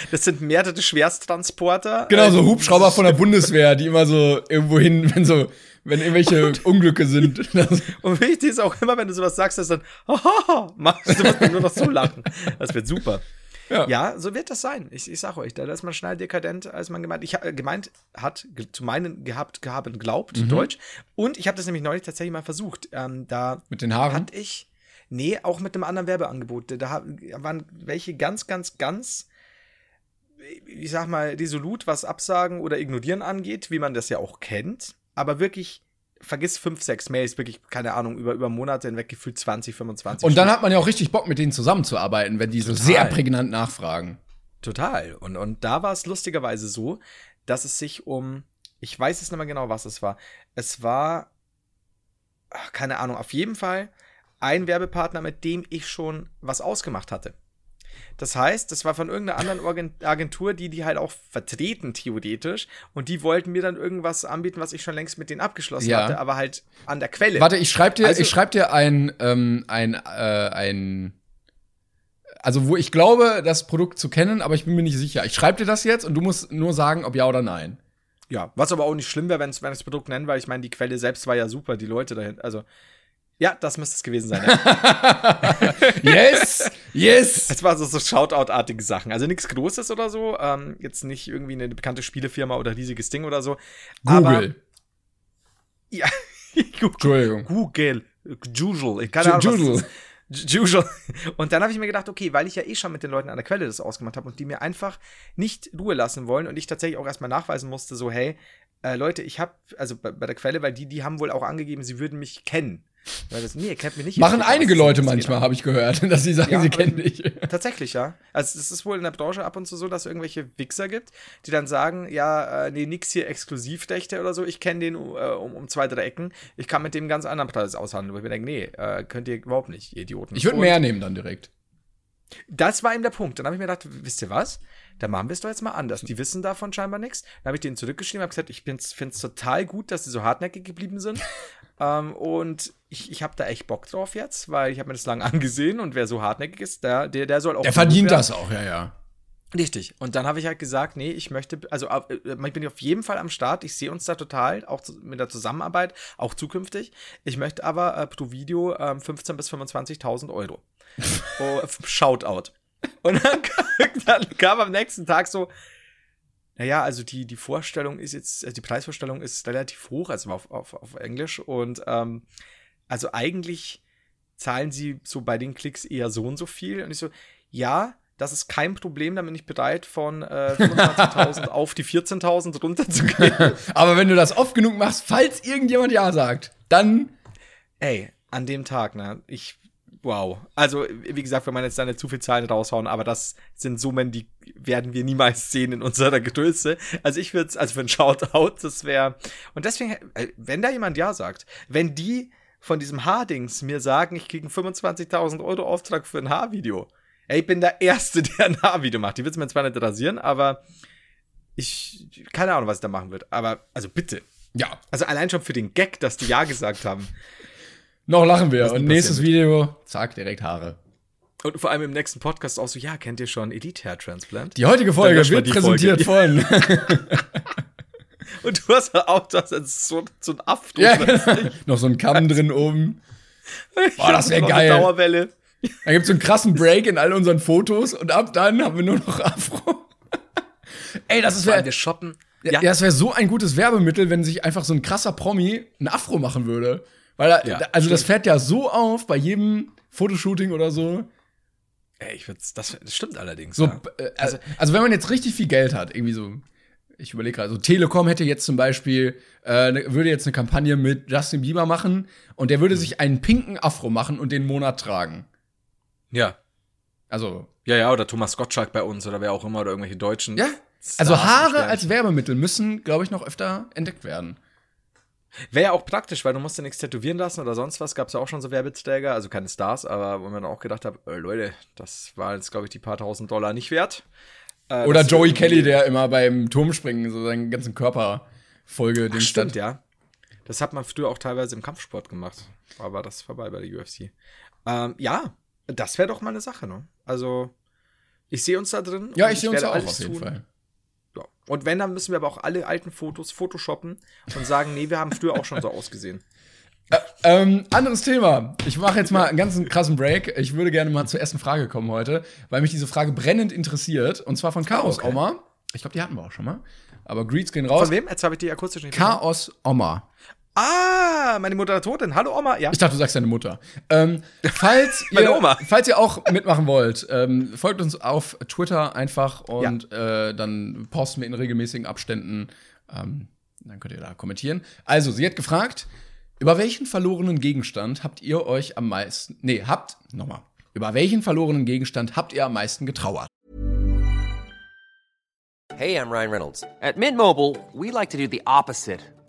*laughs* das sind mehrere Schwersttransporter.
Genau, so
Äh,
Hubschrauber von der *laughs* Bundeswehr, die immer so irgendwo hin, wenn so, wenn irgendwelche Unglücke sind. *laughs*
Und wichtig ist auch immer, wenn du sowas sagst, dass dann, haha, machst du musst nur noch so lachen. Das wird super.
Ja.
Ja, so wird das sein. Ich, ich sag euch, da ist man schneller dekadent, als man gemeint, ich, gemeint hat, ge- zu meinen gehabt, gehabt, glaubt,
Mhm.
Deutsch. Und ich habe das nämlich neulich tatsächlich mal versucht. Ähm, da
Mit den Haaren.
hatte ich, nee, auch mit einem anderen Werbeangebot. Da waren welche ganz, ganz, ganz, ich sag mal, resolut, was Absagen oder Ignorieren angeht, wie man das ja auch kennt. Aber wirklich, vergiss fünf, sechs Mails, wirklich, keine Ahnung, über, über Monate hinweg gefühlt 20, 25.
Und dann hat man ja auch richtig Bock, mit denen zusammenzuarbeiten, wenn die so
Total.
sehr prägnant nachfragen.
Total. Und, und da war es lustigerweise so, dass es sich um, ich weiß es nicht mehr genau, was es war. Es war, ach, keine Ahnung, auf jeden Fall ein Werbepartner, mit dem ich schon was ausgemacht hatte. Das heißt, das war von irgendeiner anderen Agentur, die die halt auch vertreten, theoretisch. Und die wollten mir dann irgendwas anbieten, was ich schon längst mit denen abgeschlossen
Ja.
hatte, aber halt an der Quelle.
Warte, ich schreib dir,
Also-
ich schreib dir ein, ähm, ein, äh, ein, also wo ich glaube, das Produkt zu kennen, aber ich bin mir nicht sicher. Ich schreib dir das jetzt und du musst nur sagen, ob ja oder nein.
Ja, was aber auch nicht schlimm wäre, wenn es das Produkt nennen, weil ich meine, die Quelle selbst war ja super, die Leute dahin. Also, ja, das müsste es gewesen sein. Ja. *laughs*
Yes, yes.
Es war so, so Shoutout-artige Sachen. Also nichts Großes oder so. Ähm, jetzt nicht irgendwie eine bekannte Spielefirma oder riesiges Ding oder so. Aber,
Google.
ja, *laughs* Google.
Entschuldigung.
Google. Jujul. Keine Ahnung. Ju- Jujul. *laughs* Und dann habe ich mir gedacht, okay, weil ich ja eh schon mit den Leuten an der Quelle das ausgemacht habe und die mir einfach nicht Ruhe lassen wollen und ich tatsächlich auch erstmal nachweisen musste, so, hey, äh, Leute, ich habe, also bei, bei der Quelle, weil die, die haben wohl auch angegeben, sie würden mich kennen. Weil das, nee, ihr kennt mich nicht.
Machen einige Leute manchmal,
ab.
habe ich gehört, *laughs* dass sie sagen,
Ja,
sie kennen dich.
Tatsächlich, ja. Also es ist wohl in der Branche ab und zu so, dass es irgendwelche Wichser gibt, die dann sagen, ja, äh, nee, nix hier Exklusivrechte oder so, ich kenne den äh, um, um zwei, drei Ecken, ich kann mit dem ganz anderen Preis aushandeln. Wo ich mir denke, nee, äh, könnt ihr überhaupt nicht, ihr Idioten.
Ich würde mehr nehmen dann direkt.
Das war eben der Punkt. Dann habe ich mir gedacht, wisst ihr was? Dann machen wir es doch jetzt mal anders. Die wissen davon scheinbar nichts. Dann habe ich denen zurückgeschrieben, habe gesagt, ich finde es total gut, dass sie so hartnäckig geblieben sind. Ähm, und ich, ich habe da echt Bock drauf jetzt, weil ich habe mir das lange *laughs* angesehen und wer so hartnäckig ist, der, der, der soll auch.
Der verdient das auch, ja, ja.
Richtig. Und dann habe ich halt gesagt, nee, ich möchte, also äh, ich bin auf jeden Fall am Start. Ich sehe uns da total, auch mit der Zusammenarbeit, auch zukünftig. Ich möchte aber äh, pro Video ähm, 15.000 bis 25.000 Euro. *laughs* oh, Shoutout. Und dann, *laughs* dann kam am nächsten Tag so, naja, also die, die Vorstellung ist jetzt, also die Preisvorstellung ist relativ hoch, also auf, auf, auf Englisch. Und ähm, also eigentlich zahlen sie so bei den Klicks eher so und so viel. Und ich so, ja, das ist kein Problem, da bin ich bereit, von äh, *laughs* 25.000 auf die 14.000 runterzugehen. *laughs*
Aber wenn du das oft genug machst, falls irgendjemand Ja sagt, dann
Ey, an dem Tag, ne, ich, wow. Also, wie gesagt, wenn man jetzt da nicht zu viel Zahlen raushauen, aber das sind Summen, die werden wir niemals sehen in unserer Größe. Also, ich würde also für ein Shoutout, das wäre, und deswegen, äh, wenn da jemand Ja sagt, wenn die von diesem Haardings mir sagen, ich kriege einen 25.000 Euro Auftrag für ein Haarvideo, ey, ich bin der Erste, *laughs* der ein Haarvideo macht. Die wird's mir zwar nicht rasieren, aber ich, keine Ahnung, was ich da machen wird. Aber, also bitte.
ja,
Also allein schon für den Gag, dass die Ja gesagt haben.
Noch lachen wir. Und nächstes
passieren
Video, zack, direkt Haare.
Und vor allem im nächsten Podcast auch so, ja, kennt ihr schon Elite Hair Transplant?
Die heutige Folge wird präsentiert von. *laughs*
Und du hast auch das jetzt so, so ein Afro.
ja, genau. noch so ein Kamm drin oben. Boah, das wär
Noch eine
geil.
Dauerwelle.
Da gibt's so einen krassen Break in all unseren Fotos und ab dann haben wir nur noch Afro. Ey, das ist wär,
wir shoppen.
ja, das wäre so ein gutes Werbemittel, wenn sich einfach so ein krasser Promi ein Afro machen würde. Weil, er-
Ja,
also das fährt ja so auf bei jedem Fotoshooting oder so.
Ey, ich würd's, das, das stimmt allerdings.
So,
ja.
äh, also, also wenn man jetzt richtig viel Geld hat, irgendwie so, ich überlege gerade, so Telekom hätte jetzt zum Beispiel, äh, ne, würde jetzt eine Kampagne mit Justin Bieber machen und der würde sich einen pinken Afro machen und den Monat tragen.
ja.
Also,
Ja, ja, oder Thomas Gottschalk bei uns oder wer auch immer oder irgendwelche Deutschen.
ja.
Stars
Also Haare als Werbemittel müssen, glaube ich, noch öfter entdeckt werden.
Wäre ja auch praktisch, weil du musst ja nichts tätowieren lassen oder sonst was. Gab es ja auch schon so Werbeträger, also keine Stars, aber wo man auch gedacht hat, äh, Leute, das war jetzt, glaube ich, die paar tausend Dollar nicht wert. Äh,
Oder Joey Kelly, der immer beim Turmspringen so seinen ganzen Körper Folge
Ach, stimmt, ja. Das hat man früher auch teilweise im Kampfsport gemacht. Aber das ist vorbei bei der UFC. Ähm, ja, das wäre doch mal eine Sache, ne? Also, ich sehe uns da drin.
Ja, ich sehe uns da auch auf jeden. Fall.
Und wenn, dann müssen wir aber auch alle alten Fotos photoshoppen und sagen, nee, wir haben früher auch schon so ausgesehen.
Ähm, anderes Thema. Ich mache jetzt mal einen ganzen krassen Break. Ich würde gerne mal zur ersten Frage kommen heute, weil mich diese Frage brennend interessiert. Und zwar von Chaos
okay.
Oma. Ich glaube, die hatten wir auch schon mal. Aber Greets gehen raus.
Von wem? Jetzt habe ich die akustisch nicht.
Chaos Oma.
Ah, meine Moderatorin. Hallo Oma. Ja.
Ich dachte, du sagst deine Mutter. Ähm, falls, *laughs*
Meine
ihr,
Oma.
falls ihr auch mitmachen wollt, ähm, folgt uns auf Twitter einfach und äh, dann posten wir in regelmäßigen Abständen. Ähm, dann könnt ihr da kommentieren. Also, sie hat gefragt, über welchen verlorenen Gegenstand habt ihr euch am meisten. Nee, habt. Nochmal. Über welchen verlorenen Gegenstand habt ihr am meisten getrauert?
Hey, I'm Ryan Reynolds. At Mint Mobile, we like to do the opposite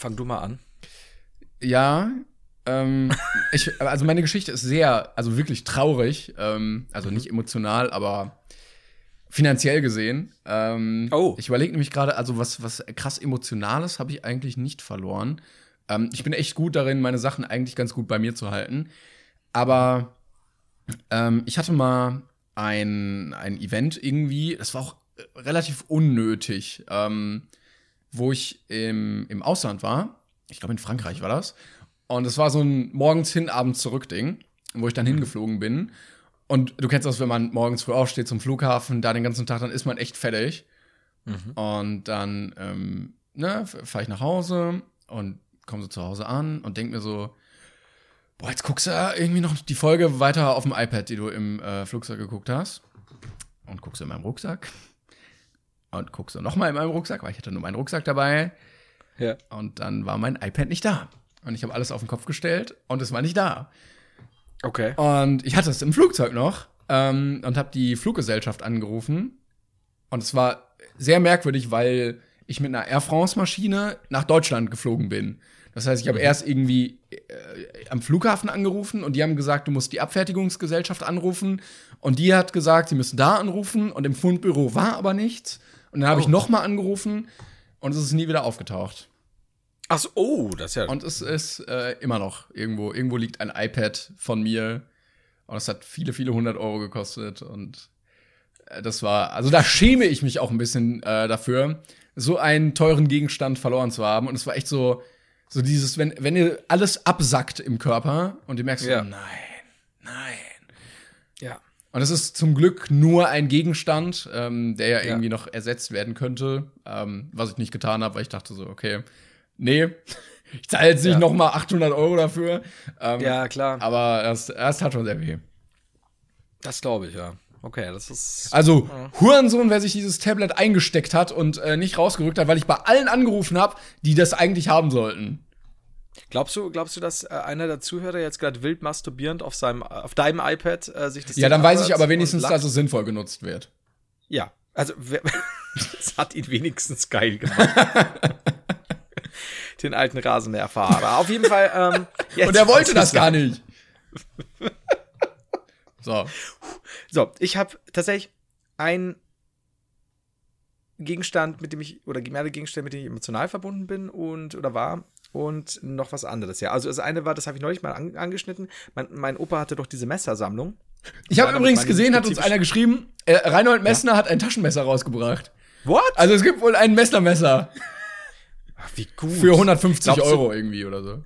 Fang du mal an.
Ja, ähm, *laughs* ich, also meine Geschichte ist sehr, also wirklich traurig. Ähm, also nicht emotional, aber finanziell gesehen. Ähm,
Oh.
Ich überlege nämlich gerade, also was, was krass Emotionales habe ich eigentlich nicht verloren. Ähm, ich bin echt gut darin, meine Sachen eigentlich ganz gut bei mir zu halten. Aber ähm, ich hatte mal ein, ein Event irgendwie, das war auch äh, relativ unnötig, ähm, wo ich im, im Ausland war. Ich glaube, in Frankreich war das. Und es war so ein morgens hin, abends zurück Ding, wo ich dann hingeflogen bin. Und du kennst das, wenn man morgens früh aufsteht zum Flughafen, da den ganzen Tag, dann ist man echt fertig. Und dann ähm, ne, fahre ich nach Hause und komme so zu Hause an und denk mir so, boah, jetzt guckst du irgendwie noch die Folge weiter auf dem iPad, die du im äh, Flugzeug geguckt hast. Und guckst in meinem Rucksack. Und guckst du nochmal in meinem Rucksack, weil ich hatte nur meinen Rucksack dabei.
Ja.
Und dann war mein iPad nicht da. Und ich habe alles auf den Kopf gestellt und es war nicht da.
Okay.
Und ich hatte es im Flugzeug noch ähm, und habe die Fluggesellschaft angerufen. Und es war sehr merkwürdig, weil ich mit einer Air France-Maschine nach Deutschland geflogen bin. Das heißt, ich habe erst irgendwie äh, am Flughafen angerufen und die haben gesagt, du musst die Abfertigungsgesellschaft anrufen. Und die hat gesagt, sie müssen da anrufen und im Fundbüro war aber nichts. Und dann habe ich
Oh.
noch mal angerufen und es ist nie wieder aufgetaucht.
Ach so, oh, das ist ja.
Und es ist äh, immer noch irgendwo. Irgendwo liegt ein iPad von mir. Und es hat viele, viele hundert Euro gekostet. Und äh, das war, also da schäme ich mich auch ein bisschen äh, dafür, so einen teuren Gegenstand verloren zu haben. Und es war echt so, so dieses, wenn, wenn ihr alles absackt im Körper und du merkst,
Ja.
so, nein, nein.
Ja.
Und es ist zum Glück nur ein Gegenstand, ähm, der ja,
Ja.
irgendwie noch ersetzt werden könnte, ähm, was ich nicht getan habe, weil ich dachte so, okay, nee, *laughs* ich zahle jetzt nicht
Ja.
noch mal 800 Euro dafür. Ähm,
Ja, klar.
Aber es, es tat schon sehr weh.
Das glaube ich, ja. Okay, das ist.
Also, Hurensohn, wer sich dieses Tablet eingesteckt hat und äh, nicht rausgerückt hat, weil ich bei allen angerufen habe, die das eigentlich haben sollten.
Glaubst du, glaubst du, dass äh, einer der Zuhörer jetzt gerade wild masturbierend auf seinem, auf deinem iPad äh, sich das
Ja,
Ding
dann weiß ich aber wenigstens, dass es sinnvoll genutzt wird.
Ja, also *laughs* das hat ihn wenigstens geil gemacht. *laughs* Den alten Rasenmäherfahrer. Auf jeden Fall. Ähm, *laughs* jetzt-
Und er wollte das gar nicht. So.
So, ich habe tatsächlich einen Gegenstand, mit dem ich, oder mehrere Gegenstände, mit denen ich emotional verbunden bin und, oder war. Und noch was anderes, ja. Also das eine war, das habe ich neulich mal an, angeschnitten. Mein, mein Opa hatte doch diese Messersammlung.
Ich
Ja,
habe übrigens gesehen, hat uns einer geschrieben, äh, Reinhold Messner hat ein Taschenmesser rausgebracht.
What?
Also es gibt wohl ein Messnermesser
Ach, wie gut.
für 150
Glaubst du-
Euro irgendwie oder so.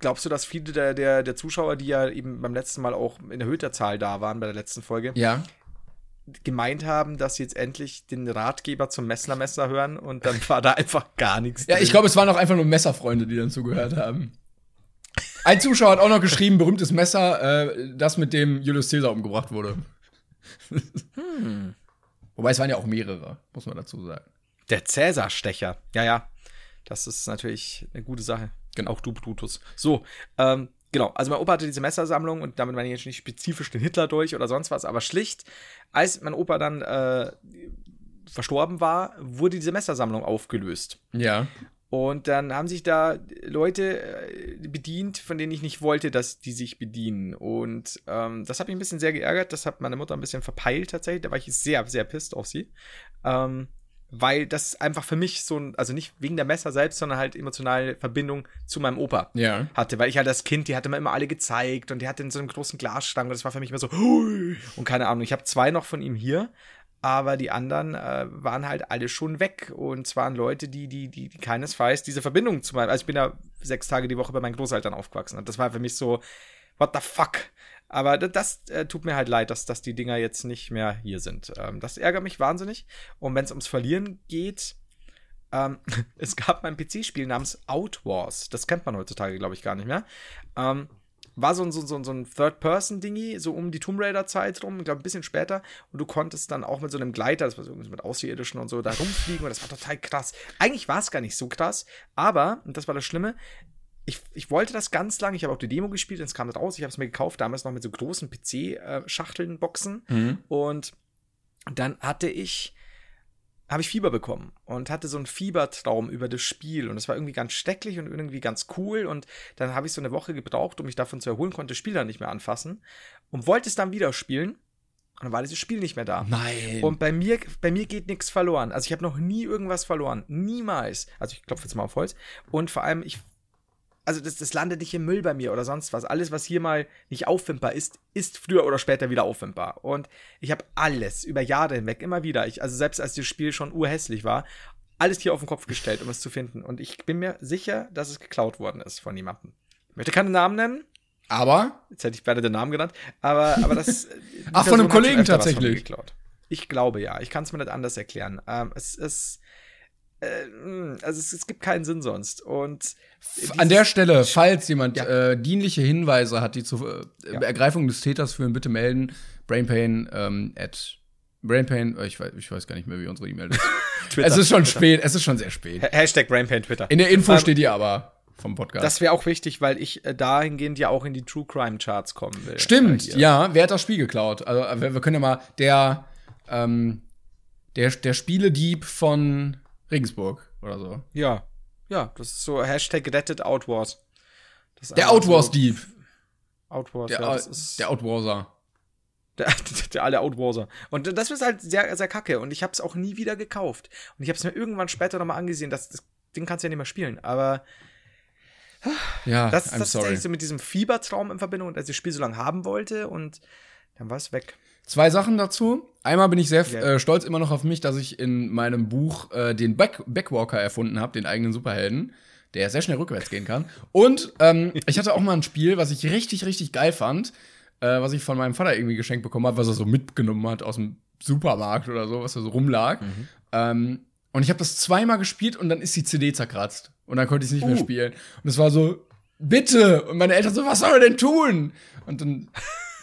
Glaubst du, dass viele der, der, der Zuschauer, die ja eben beim letzten Mal auch in erhöhter Zahl da waren, bei der letzten Folge,
Ja.
Gemeint haben, dass sie jetzt endlich den Ratgeber zum Messner-Messer hören und dann war da einfach gar nichts
Ja, ich glaube, es waren auch einfach nur Messerfreunde, die dann zugehört haben. Ein Zuschauer hat auch noch geschrieben, berühmtes Messer, äh, das mit dem Julius Caesar umgebracht wurde. Wobei es waren ja auch mehrere, muss man dazu sagen.
Der Cäsar-Stecher. Ja, ja. Das ist natürlich eine gute Sache.
Genau.
Auch du, Brutus. So, ähm, genau. Also mein Opa hatte diese Messersammlung und damit meine ich jetzt nicht spezifisch den Hitler durch oder sonst was, aber schlicht, als mein Opa dann äh, verstorben war, wurde diese Messersammlung aufgelöst.
Ja.
Und dann haben sich da Leute äh, bedient, von denen ich nicht wollte, dass die sich bedienen. Und ähm, das hat mich ein bisschen sehr geärgert. Das hat meine Mutter ein bisschen verpeilt tatsächlich. Da war ich sehr, sehr pisst auf sie. Ähm, weil das einfach für mich so ein, also nicht wegen der Messer selbst, sondern halt emotionale Verbindung zu meinem Opa
Ja.
hatte, weil ich halt als Kind, die hatte mir immer alle gezeigt und die hatte in so einem großen Glasschrank und das war für mich immer so hui. und keine Ahnung. Ich habe zwei noch von ihm hier, aber die anderen äh, waren halt alle schon weg und es waren Leute, die, die, die, die keinesfalls diese Verbindung zu meinem, also ich bin da sechs Tage die Woche bei meinen Großeltern aufgewachsen und das war für mich so, what the fuck? Aber das, äh, tut mir halt leid, dass, dass die Dinger jetzt nicht mehr hier sind. Ähm, das ärgert mich wahnsinnig. Und wenn es ums Verlieren geht, ähm, *laughs* es gab ein PC-Spiel namens Outwars. Das kennt man heutzutage, glaube ich, gar nicht mehr. Ähm, war so ein, so, ein- so ein Third-Person-Dingy, so um die Tomb Raider-Zeit rum, ich glaube, ein bisschen später. Und du konntest dann auch mit so einem Gleiter, das war so mit Außerirdischen und so, da rumfliegen. Und das war total krass. Eigentlich war es gar nicht so krass, aber, und das war das Schlimme, ich, ich wollte das ganz lange. Ich habe auch die Demo gespielt, es kam raus. Ich habe es mir gekauft, damals noch mit so großen PC-Schachteln, Boxen. Und dann hatte ich, habe ich Fieber bekommen und hatte so einen Fiebertraum über das Spiel. Und das war irgendwie ganz stecklich und irgendwie ganz cool. Und dann habe ich so eine Woche gebraucht, um mich davon zu erholen, konnte das Spiel dann nicht mehr anfassen und wollte es dann wieder spielen. Und dann war dieses Spiel nicht mehr da.
Nein.
Und bei mir, bei mir geht nichts verloren. Also ich habe noch nie irgendwas verloren. Niemals. Also ich klopfe jetzt mal auf Holz. Und vor allem, ich. Also das, das landet nicht im Müll bei mir oder sonst was. Alles, was hier mal nicht auffindbar ist, ist früher oder später wieder auffindbar. Und ich habe alles über Jahre hinweg immer wieder. Ich, also selbst als das Spiel schon urhässlich war, alles hier auf den Kopf gestellt, um es zu finden. Und ich bin mir sicher, dass es geklaut worden ist von jemandem. Ich möchte keine Namen nennen.
Aber,
Jetzt hätte ich beide den Namen genannt. Aber, aber das. *laughs*
Ach, von einem Kollegen tatsächlich.
geklaut. Ich glaube ja. Ich kann es mir nicht anders erklären. Ähm, es ist. Äh, mh, also es, es gibt keinen Sinn sonst. Und
an der Stelle, falls jemand
Ja.
äh, dienliche Hinweise hat, die zur äh,
Ja.
Ergreifung des Täters führen, bitte melden. Brainpain ähm, at Brainpain, äh, ich weiß, ich weiß gar nicht mehr, wie unsere E-Mail ist. *laughs*
Twitter.
es ist schon spät, es ist schon sehr spät.
Ha- Hashtag Brainpain Twitter.
In der Info
Ähm,
steht die aber vom Podcast.
Das wäre auch wichtig, weil ich äh, dahingehend ja auch in die True Crime Charts kommen will.
Stimmt, ja. Wer hat das Spiel geklaut? Also äh, wir, wir können ja mal der ähm, der der Spieledieb von Regensburg oder so.
Ja. Ja, das ist so Hashtag Rettet Outwars. Ist
Der Outwars-Dieb.
So, Outwars,
Der,
ja, ist
der Outwarser.
Der, *laughs* der alle Outwarser. Und das ist halt sehr, sehr kacke. Und ich habe es auch nie wieder gekauft. Und ich habe es mir irgendwann später nochmal angesehen. Das, das Ding kannst du ja nicht mehr spielen. Aber
Ja,
das,
I'm
das ist
sorry.
eigentlich so mit diesem Fiebertraum in Verbindung, dass ich das Spiel so lange haben wollte. Und dann war es weg.
Zwei Sachen dazu. Einmal bin ich sehr
Ja.
äh, stolz immer noch auf mich, dass ich in meinem Buch äh, den Back Backwalker erfunden habe, den eigenen Superhelden, der sehr schnell rückwärts gehen kann. Und ähm, ich hatte auch mal ein Spiel, was ich richtig, richtig geil fand, äh, was ich von meinem Vater irgendwie geschenkt bekommen habe, was er so mitgenommen hat aus dem Supermarkt oder so, was da so rumlag.
Mhm.
Ähm, und ich habe das zweimal gespielt und dann ist die CD zerkratzt. Und dann konnte ich es nicht mehr
Uh.
spielen. Und es war so, bitte! Und meine Eltern so, was soll er denn tun? Und dann,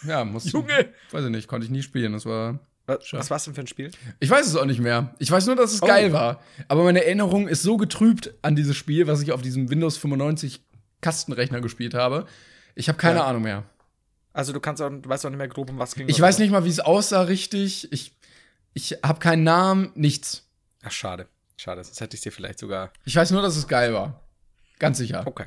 ja, musste
Junge!
Weiß ich nicht, konnte ich nie spielen. Das war.
Was, was war's denn für ein Spiel?
Ich weiß es auch nicht mehr. Ich weiß nur, dass es
Oh.
geil war. Aber meine Erinnerung ist so getrübt an dieses Spiel, was ich auf diesem Windows 95 Kastenrechner gespielt habe. Ich habe keine
Ja.
Ahnung mehr.
Also du kannst auch, du weißt auch nicht mehr grob, um was ging.
Ich weiß nicht mal, wie es aussah richtig. Ich, ich habe keinen Namen, nichts.
Ach, schade. Schade. Sonst hätte ich dir vielleicht sogar.
Ich weiß nur, dass es geil war. Ganz sicher.
Okay.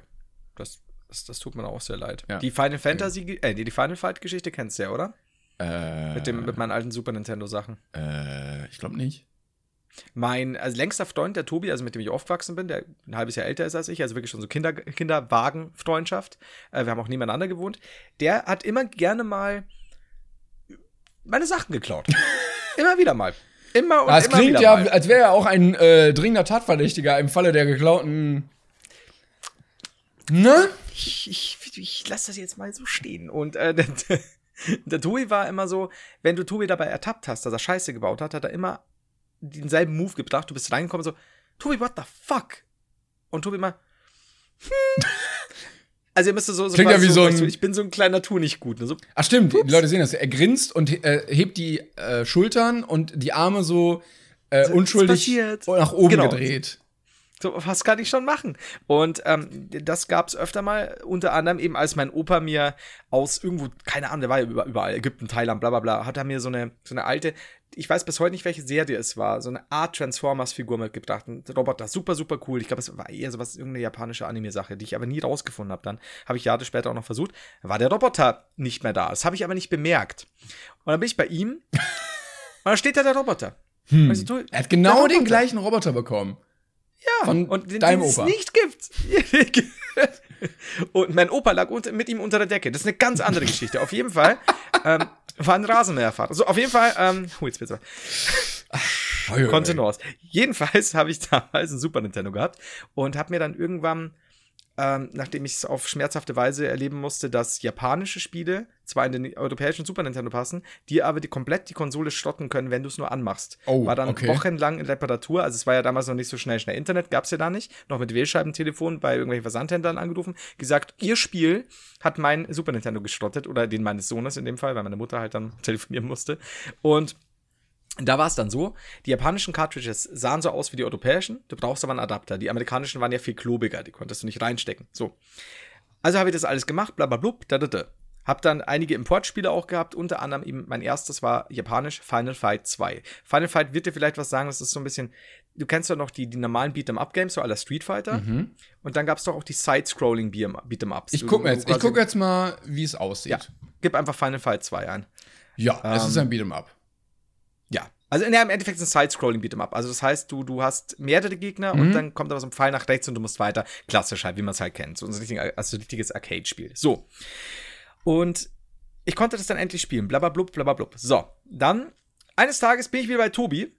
Das, das, tut mir auch sehr leid.
Ja.
Die Final Fantasy, äh, die die Final Fight Geschichte kennst du ja, oder?
Äh,
Mit dem, mit meinen alten Super Nintendo Sachen.
äh, ich glaube nicht.
Mein also längster Freund, der Tobi, also mit dem ich aufgewachsen bin, der ein halbes Jahr älter ist als ich, also wirklich schon so Kinder, Kinderwagen-Freundschaft. Äh, wir haben auch nebeneinander gewohnt. Der hat immer gerne mal meine Sachen geklaut. *laughs* immer wieder mal. Immer und
Das
immer
klingt
wieder
ja,
mal.
als wäre er auch ein äh, dringender Tatverdächtiger im Falle der geklauten. Ne?
ich, ich, ich lasse das jetzt mal so stehen. Und äh, *laughs* der, der Tobi war immer so, wenn du Tobi dabei ertappt hast, dass er Scheiße gebaut hat, hat er immer denselben Move gebracht. Du bist reingekommen so, Tobi, what the fuck? Und Tobi mal, hm. *laughs* Also ihr müsst so, so
Klingt ja wie so ein-
ich bin so ein kleiner Tu nicht gut. Ne? So,
Ach stimmt, die Leute sehen das. Er grinst und äh, hebt die äh, Schultern und die Arme so äh,
So,
unschuldig nach oben
Genau.
gedreht.
So, was kann ich schon machen? Und ähm, das gab's öfter mal, unter anderem eben, als mein Opa mir aus irgendwo, keine Ahnung, der war ja über- überall, Ägypten, Thailand, bla bla bla, hat er mir so eine, so eine alte, ich weiß bis heute nicht, welche Serie es war, so eine Art Transformers-Figur mitgebracht. Ein Roboter, super, super cool. Ich glaube, es war eher sowas, irgendeine japanische Anime-Sache, die ich aber nie rausgefunden habe. Dann habe ich Jahre später auch noch versucht, war der Roboter nicht mehr da. Das habe ich aber nicht bemerkt. Und dann bin ich bei ihm *laughs* und da steht da der Roboter. Ich so, du,
Er hat genau den gleichen Roboter bekommen.
Ja,
Von
und den,
deinem
den es nicht gibt. *laughs* und mein Opa lag unter, mit ihm unter der Decke. Das ist eine ganz andere Geschichte. Auf jeden Fall ähm, war ein Rasenmäherfahrer. So, auf jeden Fall, ähm, oh, jetzt bitte. Kontenance. Jedenfalls habe ich damals ein Super Nintendo gehabt und habe mir dann irgendwann, ähm, nachdem ich es auf schmerzhafte Weise erleben musste, dass japanische Spiele zwar in den europäischen Super Nintendo passen, die aber die komplett die Konsole schrotten können, wenn du es nur anmachst.
Oh,
war dann
okay.
wochenlang in Reparatur. Also es war ja damals noch nicht so schnell schnell Internet, gab es ja da nicht. Noch mit Wählscheibentelefon bei irgendwelchen Versandhändlern angerufen, gesagt, ihr Spiel hat mein Super Nintendo geschrottet oder den meines Sohnes in dem Fall, weil meine Mutter halt dann *laughs* telefonieren musste. Und da war es dann so, die japanischen Cartridges sahen so aus wie die europäischen, du brauchst aber einen Adapter. Die amerikanischen waren ja viel klobiger, die konntest du nicht reinstecken. So. Also habe ich das alles gemacht, blablablub, da, da, da. Hab dann einige Importspiele auch gehabt, unter anderem eben mein erstes war japanisch Final Fight 2. Final Fight wird dir vielleicht was sagen, das ist so ein bisschen, du kennst doch noch die, die normalen Beat'em-up-Games, so aller Street Fighter. Und dann gab es doch auch die Side-Scrolling Beat'em-ups.
Ich
Du-
guck,
du
jetzt, ich guck jetzt mal, wie es aussieht.
Ja, gib einfach Final Fight 2 ein.
Ja, es
Ähm,
ist ein Beat'em Up.
Ja. Also in, im Endeffekt ist es ein Side-Scrolling Beat'em Up. Also das heißt, du, du hast mehrere Gegner
Mhm.
und dann kommt aber so ein Pfeil nach rechts und du musst weiter. Klassisch halt, wie man es halt kennt. So ein richtiges, also richtiges Arcade-Spiel. So. Und ich konnte das dann endlich spielen. Blablablub, blablablub. So. Dann, eines Tages bin ich wieder bei Tobi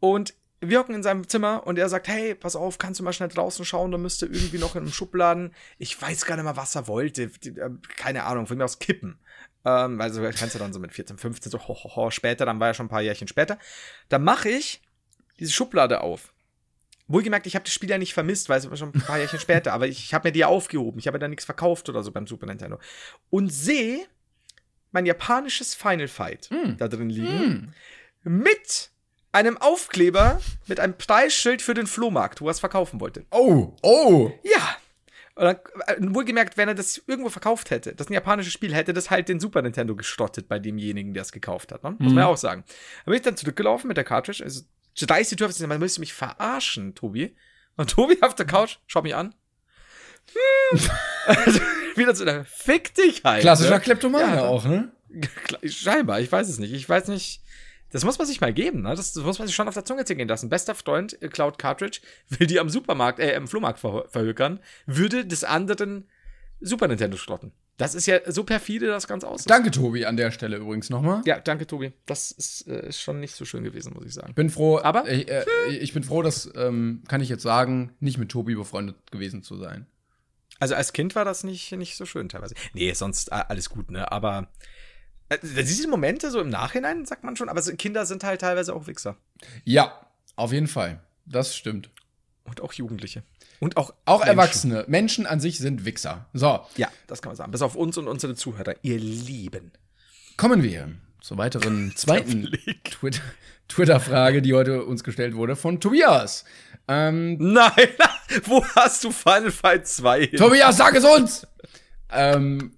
und wir hocken in seinem Zimmer und er sagt, hey, pass auf, kannst du mal schnell draußen schauen, da müsste irgendwie noch in einem Schubladen, ich weiß gar nicht mal, was er wollte, äh, keine Ahnung, von mir aus kippen. Ähm, also kannst du dann so mit 14, 15, so ho, ho, ho, später, dann war ja schon ein paar Jährchen später. Da mache ich diese Schublade auf. Wohlgemerkt, ich habe das Spiel ja nicht vermisst, weil es war schon ein paar Jährchen später, aber ich habe mir die aufgehoben. Ich habe ja da nichts verkauft oder so beim Super Nintendo. Und sehe mein japanisches Final Fight da drin liegen. Mit einem Aufkleber mit einem Preisschild für den Flohmarkt, wo er es verkaufen wollte.
Oh, oh.
Ja. Und dann, äh, wohlgemerkt, wenn er das irgendwo verkauft hätte, das ist ein japanisches Spiel, hätte das halt den Super Nintendo geschrottet bei demjenigen, der es gekauft hat. Ne? Muss man ja auch sagen. Da bin ich dann zurückgelaufen mit der Cartridge. Also, dreist die Tür, auf, man müsste mich verarschen, Tobi. Und Tobi auf der Couch, schaut mich an. Hm. *laughs* also, wieder zu der Fick dich halt.
Klassischer
ne?
Kleptomane
Ja,
auch, ne? *laughs*
Scheinbar, ich weiß es nicht. Ich weiß nicht. Das muss man sich mal geben, ne? Das, das muss man sich schon auf der Zunge zergehen lassen. Bester Freund, äh, Cloud Cartridge, *laughs* will die am Supermarkt, äh, im Flohmarkt ver verhökern, würde des anderen Super Nintendo schrotten. Das ist ja so perfide, das Ganze aus.
Danke, Tobi, an der Stelle übrigens nochmal.
Ja, danke, Tobi. Das ist, äh, ist schon nicht so schön gewesen, muss ich sagen.
Bin froh,
Aber-
ich, äh, ich bin froh, dass, ähm, kann ich jetzt sagen, nicht mit Tobi befreundet gewesen zu sein.
Also als Kind war das nicht, nicht so schön teilweise. Nee, sonst äh, alles gut, ne? Aber äh, diese Momente so im Nachhinein, sagt man schon, aber Kinder sind halt teilweise auch Wichser.
Ja, auf jeden Fall. Das stimmt.
Und auch Jugendliche. Und auch,
Auch
Menschen.
Erwachsene. Menschen an sich sind Wichser. So,
Ja, das kann man sagen. Bis auf uns und unsere Zuhörer. Ihr Lieben.
kommen wir zur weiteren *laughs* zweiten Twitter- Twitter-Frage, die heute uns gestellt wurde von Tobias. Ähm,
Nein, *laughs* wo hast du Final Fight 2 hin?
Tobias, sag es uns! ähm,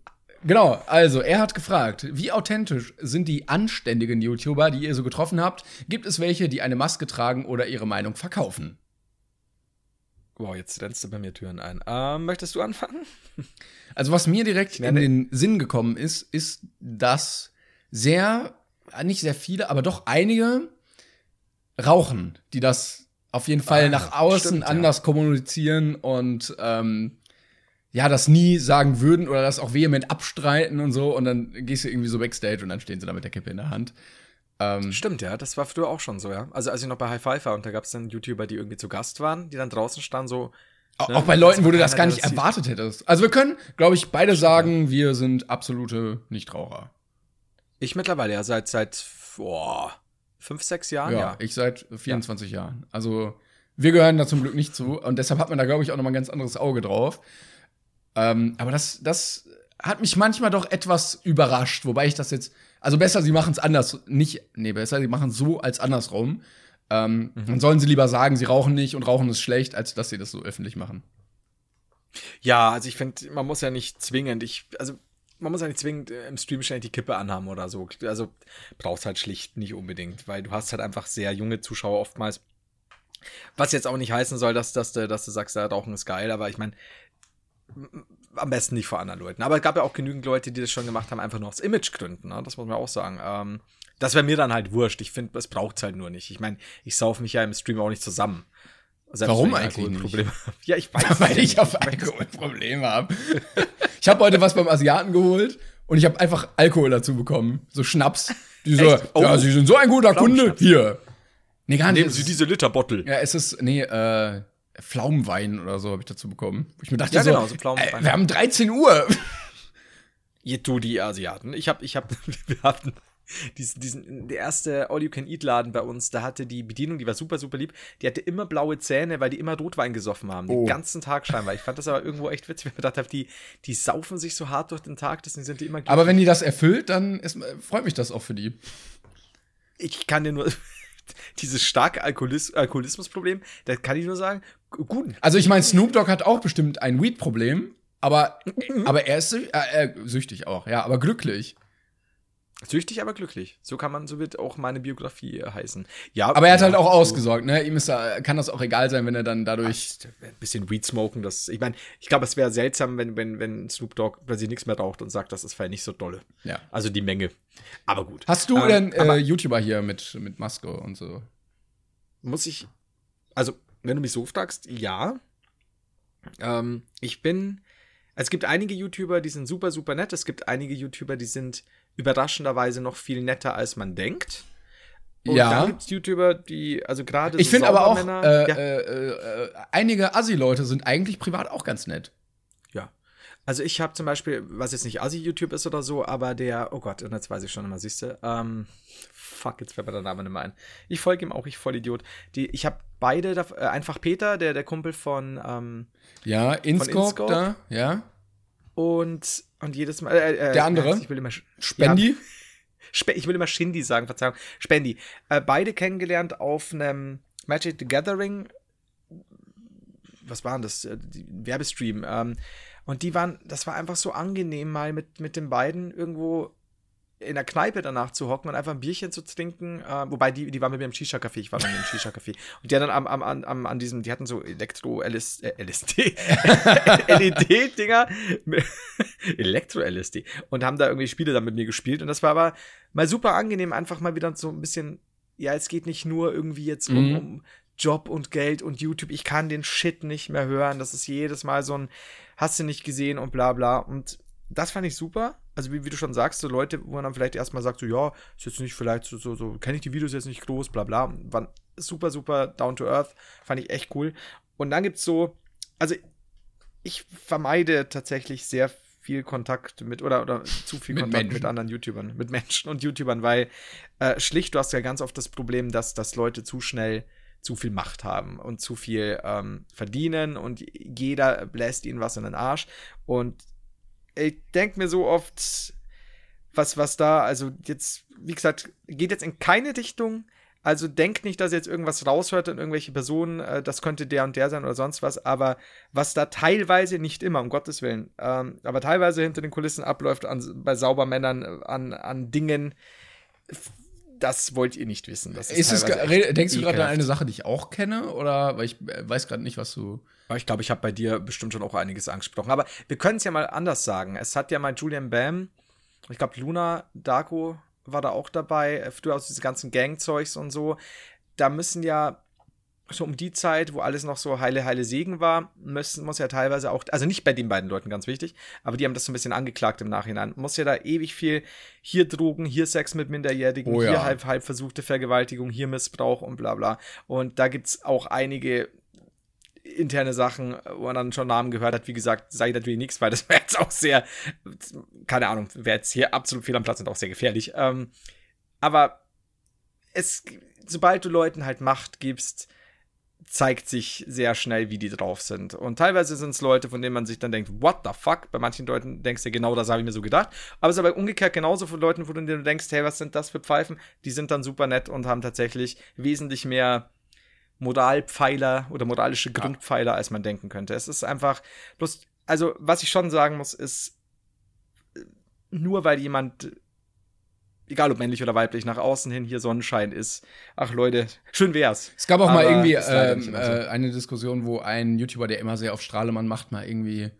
genau, also er hat gefragt, wie authentisch sind die anständigen YouTuber, die ihr so getroffen habt? Gibt es welche, die eine Maske tragen oder ihre Meinung verkaufen?
Wow, jetzt rennst du bei mir Türen ein. Ähm, möchtest du anfangen? *laughs*
Also was mir direkt in den Sinn gekommen ist, ist, dass sehr, nicht sehr viele, aber doch einige rauchen, die das auf jeden Fall
Ah,
nach außen
stimmt, ja.
anders kommunizieren und ähm, ja, das nie sagen würden oder das auch vehement abstreiten und so. Und dann gehst du irgendwie so backstage und dann stehen sie da mit der Kippe in der Hand. Ähm,
Stimmt, ja, das war früher auch schon so, ja. Also als ich noch bei High Five war und da gab es dann YouTuber, die irgendwie zu Gast waren, die dann draußen standen, so.
Auch
Ne?
auch bei Leuten, wo du das gar nicht erwartet hättest. Also wir können, glaube ich, beide sagen, wir sind absolute Nichtraucher.
Ich mittlerweile ja seit seit boah, fünf, sechs Jahren,
Ja,
ja.
ich seit 24 Jahren. Also wir gehören da zum Glück nicht zu und deshalb hat man da, glaube ich, auch noch mal ein ganz anderes Auge drauf. Ähm, aber das, das hat mich manchmal doch etwas überrascht, wobei ich das jetzt, also besser, sie machen es anders, nicht, nee, besser, sie machen es so als andersrum. Ähm, Dann sollen sie lieber sagen, sie rauchen nicht und rauchen ist schlecht, als dass sie das so öffentlich machen.
Ja, also ich finde, man muss ja nicht zwingend, ich, also man muss ja nicht zwingend äh, im Stream schnell die Kippe anhaben oder so. Also brauchst halt schlicht nicht unbedingt, weil du hast halt einfach sehr junge Zuschauer oftmals. Was jetzt auch nicht heißen soll, dass, dass, du, dass du sagst, ja, Rauchen ist geil, aber ich meine, am besten nicht vor anderen Leuten. Aber es gab ja auch genügend Leute, die das schon gemacht haben, einfach nur aus Imagegründen, ne? das muss man auch sagen. Ähm, das wäre mir dann halt wurscht. Ich finde, es braucht es halt nur nicht. Ich meine, ich sauf mich ja im Stream auch nicht zusammen. Selbst
Warum eigentlich
Alkoholprobleme *laughs* habe. Ja, ich weiß. *laughs*
Weil ich auf
nicht.
Alkohol Probleme habe. *laughs* Ich habe heute was beim Asiaten geholt und ich habe einfach Alkohol dazu bekommen. So Schnaps. Die so?
Oh.
ja, Sie sind so ein guter Kunde. Hier. Nee, gar nicht.
Nehmen Sie diese Literbottle.
Ja, es ist, nee, äh, Pflaumenwein oder so habe ich dazu bekommen. Wo ich mir dachte,
Ja,
so,
genau, so Pflaumenwein.
äh, wir haben 13 Uhr. *laughs*
Je, du, die Asiaten. Ich hab, ich hab, *laughs* wir hatten diesen, diesen, der erste All-You-Can-Eat-Laden bei uns, da hatte die Bedienung, die war super, super lieb, die hatte immer blaue Zähne, weil die immer Rotwein gesoffen haben.
Oh.
Den ganzen Tag scheinbar. Ich fand das aber irgendwo echt witzig, weil ich mir gedacht habe, die, die saufen sich so hart durch den Tag, deswegen sind die immer
Aber wenn die das erfüllt, dann ist, freut mich das auch für die.
ich kann dir nur *laughs* dieses starke Alkoholis Alkoholismusproblem, da kann ich nur sagen, gut.
Also ich meine, Snoop Dogg hat auch bestimmt ein Weed-Problem, aber,
Mhm.
aber er ist äh, äh, süchtig auch, ja, aber glücklich.
Süchtig, aber glücklich. So kann man, so wird auch meine Biografie äh, heißen. Ja,
Aber er hat
ja,
halt auch
so.
ausgesorgt, ne? Ihm ist da, kann das auch egal sein, wenn er dann dadurch.
ein bisschen Weed smoken, das, ich meine, ich glaube, es wäre seltsam, wenn, wenn, wenn Snoop Dogg plötzlich nichts mehr raucht und sagt, das ist vielleicht nicht so dolle.
Ja.
Also die Menge. Aber gut.
Hast du
Ähm,
denn äh, YouTuber hier mit, mit Maske und so?
muss ich, also, wenn du mich so fragst, ja. Ähm, ich bin, es gibt einige YouTuber, die sind super, super nett. Es gibt einige YouTuber, die sind überraschenderweise noch viel netter, als man denkt. Und
Ja.
dann gibt es YouTuber, die, also gerade
Ich
so
finde aber auch,
Saubermänner-
äh,
ja.
äh, äh, einige Assi-Leute sind eigentlich privat auch ganz nett.
Also ich habe zum Beispiel, was jetzt nicht Assi-YouTube ist oder so, aber der, oh Gott, und jetzt weiß ich schon immer, siehst du, ähm, fuck, jetzt fällt mir der Name nicht mehr ein. Ich folge ihm auch, ich voll Idiot. Die, ich habe beide, da, äh, einfach Peter, der, der Kumpel von, ähm,
Ja, Inscope,
Inscope?
da, ja.
und, und jedes Mal, äh, äh,
Der andere?
Ich will immer,
Spendi.
Ja, Spe ich will immer Shindy sagen, Verzeihung. Spendi. Äh, beide kennengelernt auf einem Magic the Gathering. Was war denn das? Äh, Werbestream. Ähm, und die waren, das war einfach so angenehm, mal mit, mit den beiden irgendwo in der Kneipe danach zu hocken und einfach ein Bierchen zu trinken. Äh, wobei die, die waren mit mir im Shisha-Café, ich war mit mir im Shisha-Café. Und die hatten dann am, am, am, an diesem, die hatten so Elektro-LSD, äh, LED-Dinger, *laughs* *laughs* Elektro-LSD und haben da irgendwie Spiele dann mit mir gespielt. Und das war aber mal super angenehm, einfach mal wieder so ein bisschen, ja, es geht nicht nur irgendwie jetzt um,
Mhm.
um Job und Geld und YouTube. Ich kann den Shit nicht mehr hören. Das ist jedes Mal so ein, hast du nicht gesehen und bla bla. Und das fand ich super. Also, wie, wie du schon sagst, so Leute, wo man dann vielleicht erstmal sagt, so, ja, ist jetzt nicht vielleicht so, so, so kenne ich die Videos jetzt nicht groß, bla bla. Waren super, super down to earth. Fand ich echt cool. Und dann gibt's so, also, ich vermeide tatsächlich sehr viel Kontakt mit oder, oder zu viel
Mit
Kontakt
Menschen.
mit anderen YouTubern, mit Menschen und YouTubern, weil äh, schlicht, du hast ja ganz oft das Problem, dass, dass Leute zu schnell zu viel Macht haben und zu viel ähm, verdienen und jeder bläst ihnen was in den Arsch. Und ich denke mir so oft, was, was da, also jetzt, wie gesagt, geht jetzt in keine Richtung. Also denkt nicht, dass ihr jetzt irgendwas raushört in irgendwelche Personen, äh, das könnte der und der sein oder sonst was, aber was da teilweise, nicht immer, um Gottes Willen, ähm, aber teilweise hinter den Kulissen abläuft an, bei Saubermännern, äh, an, an Dingen, das wollt ihr nicht wissen. Das
Ist es,
echt
re- denkst du gerade an eine Sache, die ich auch kenne? Oder, weil ich äh, weiß gerade nicht, was du.
Ich glaube, ich habe bei dir bestimmt schon auch einiges angesprochen. Aber wir können es ja mal anders sagen. Es hat ja mal Julian Bam, ich glaube, Luna Darko war da auch dabei, äh, früher aus diesen ganzen Gangzeugs und so. Da müssen ja so um die Zeit, wo alles noch so heile, heile Segen war, müssen, muss ja teilweise auch, also nicht bei den beiden Leuten ganz wichtig, aber die haben das so ein bisschen angeklagt im Nachhinein, muss ja da ewig viel, hier Drogen, hier Sex mit Minderjährigen,
Oh ja.
hier halb, halb versuchte Vergewaltigung, hier Missbrauch und bla bla. Und da gibt's auch einige interne Sachen, wo man dann schon Namen gehört hat. Wie gesagt, sage ich natürlich nichts, weil das *laughs* wäre jetzt auch sehr, keine Ahnung, wäre jetzt hier absolut fehl am Platz und auch sehr gefährlich. Ähm, aber es, sobald du Leuten halt Macht gibst, zeigt sich sehr schnell, wie die drauf sind. Und teilweise sind es Leute, von denen man sich dann denkt, what the fuck? Bei manchen Leuten denkst du, genau das habe ich mir so gedacht. Aber es ist aber umgekehrt genauso von Leuten, wo du dir denkst, hey, was sind das für Pfeifen? Die sind dann super nett und haben tatsächlich wesentlich mehr Moralpfeiler oder moralische Grundpfeiler, als man denken könnte. Es ist einfach bloß, also was ich schon sagen muss, ist, äh, nur weil jemand, egal ob männlich oder weiblich, nach außen hin hier Sonnenschein ist, ach Leute, schön wär's.
Es gab auch mal
Aber
irgendwie
leider nicht
ähm, äh, eine Diskussion, wo ein YouTuber, der immer sehr auf Strahlemann macht, mal irgendwie,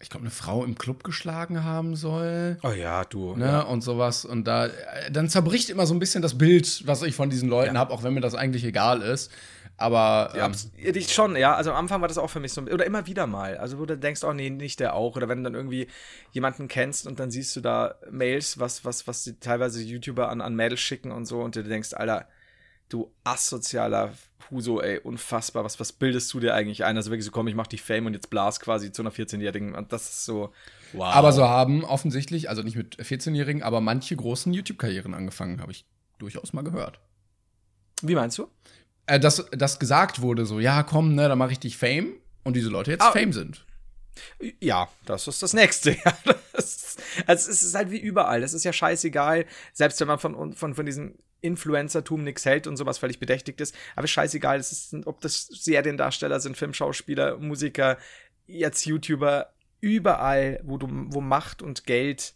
ich glaube, eine Frau im Club geschlagen haben soll.
Oh ja, du.
Ne, und sowas. Und da, äh, dann zerbricht immer so ein bisschen das Bild, was ich von diesen Leuten
Ja.
habe, auch wenn mir das eigentlich egal ist. Aber
Ja,
ähm,
ja, dich schon, ja. Also am Anfang war das auch für mich so, oder immer wieder mal. Also wo du denkst, oh nee, nicht der auch. Oder wenn du dann irgendwie jemanden kennst und dann siehst du da Mails, was, was, was die teilweise YouTuber an, an Mädels schicken und so und du denkst, Alter, du asozialer Huso, ey, unfassbar, was, was bildest du dir eigentlich ein? Also wirklich so, komm, ich mach dich Fame und jetzt blas quasi zu einer 14-Jährigen und das ist so, wow.
aber so haben offensichtlich, also nicht mit 14-Jährigen, aber manche großen YouTube-Karrieren angefangen, habe ich durchaus mal gehört.
Wie meinst du?
Äh, dass, dass gesagt wurde, so, ja, komm, ne, dann mache ich dich Fame und diese Leute jetzt
Ah,
Fame sind.
Ja, das ist das Nächste. *laughs* Ja, das ist, also es ist halt wie überall. Das ist ja scheißegal, selbst wenn man von, von, von diesem Influencertum nichts hält und sowas völlig bedächtigt ist. Aber scheißegal, es ist, ob das Seriendarsteller sind, Filmschauspieler, Musiker, jetzt YouTuber, überall, wo du, wo Macht und Geld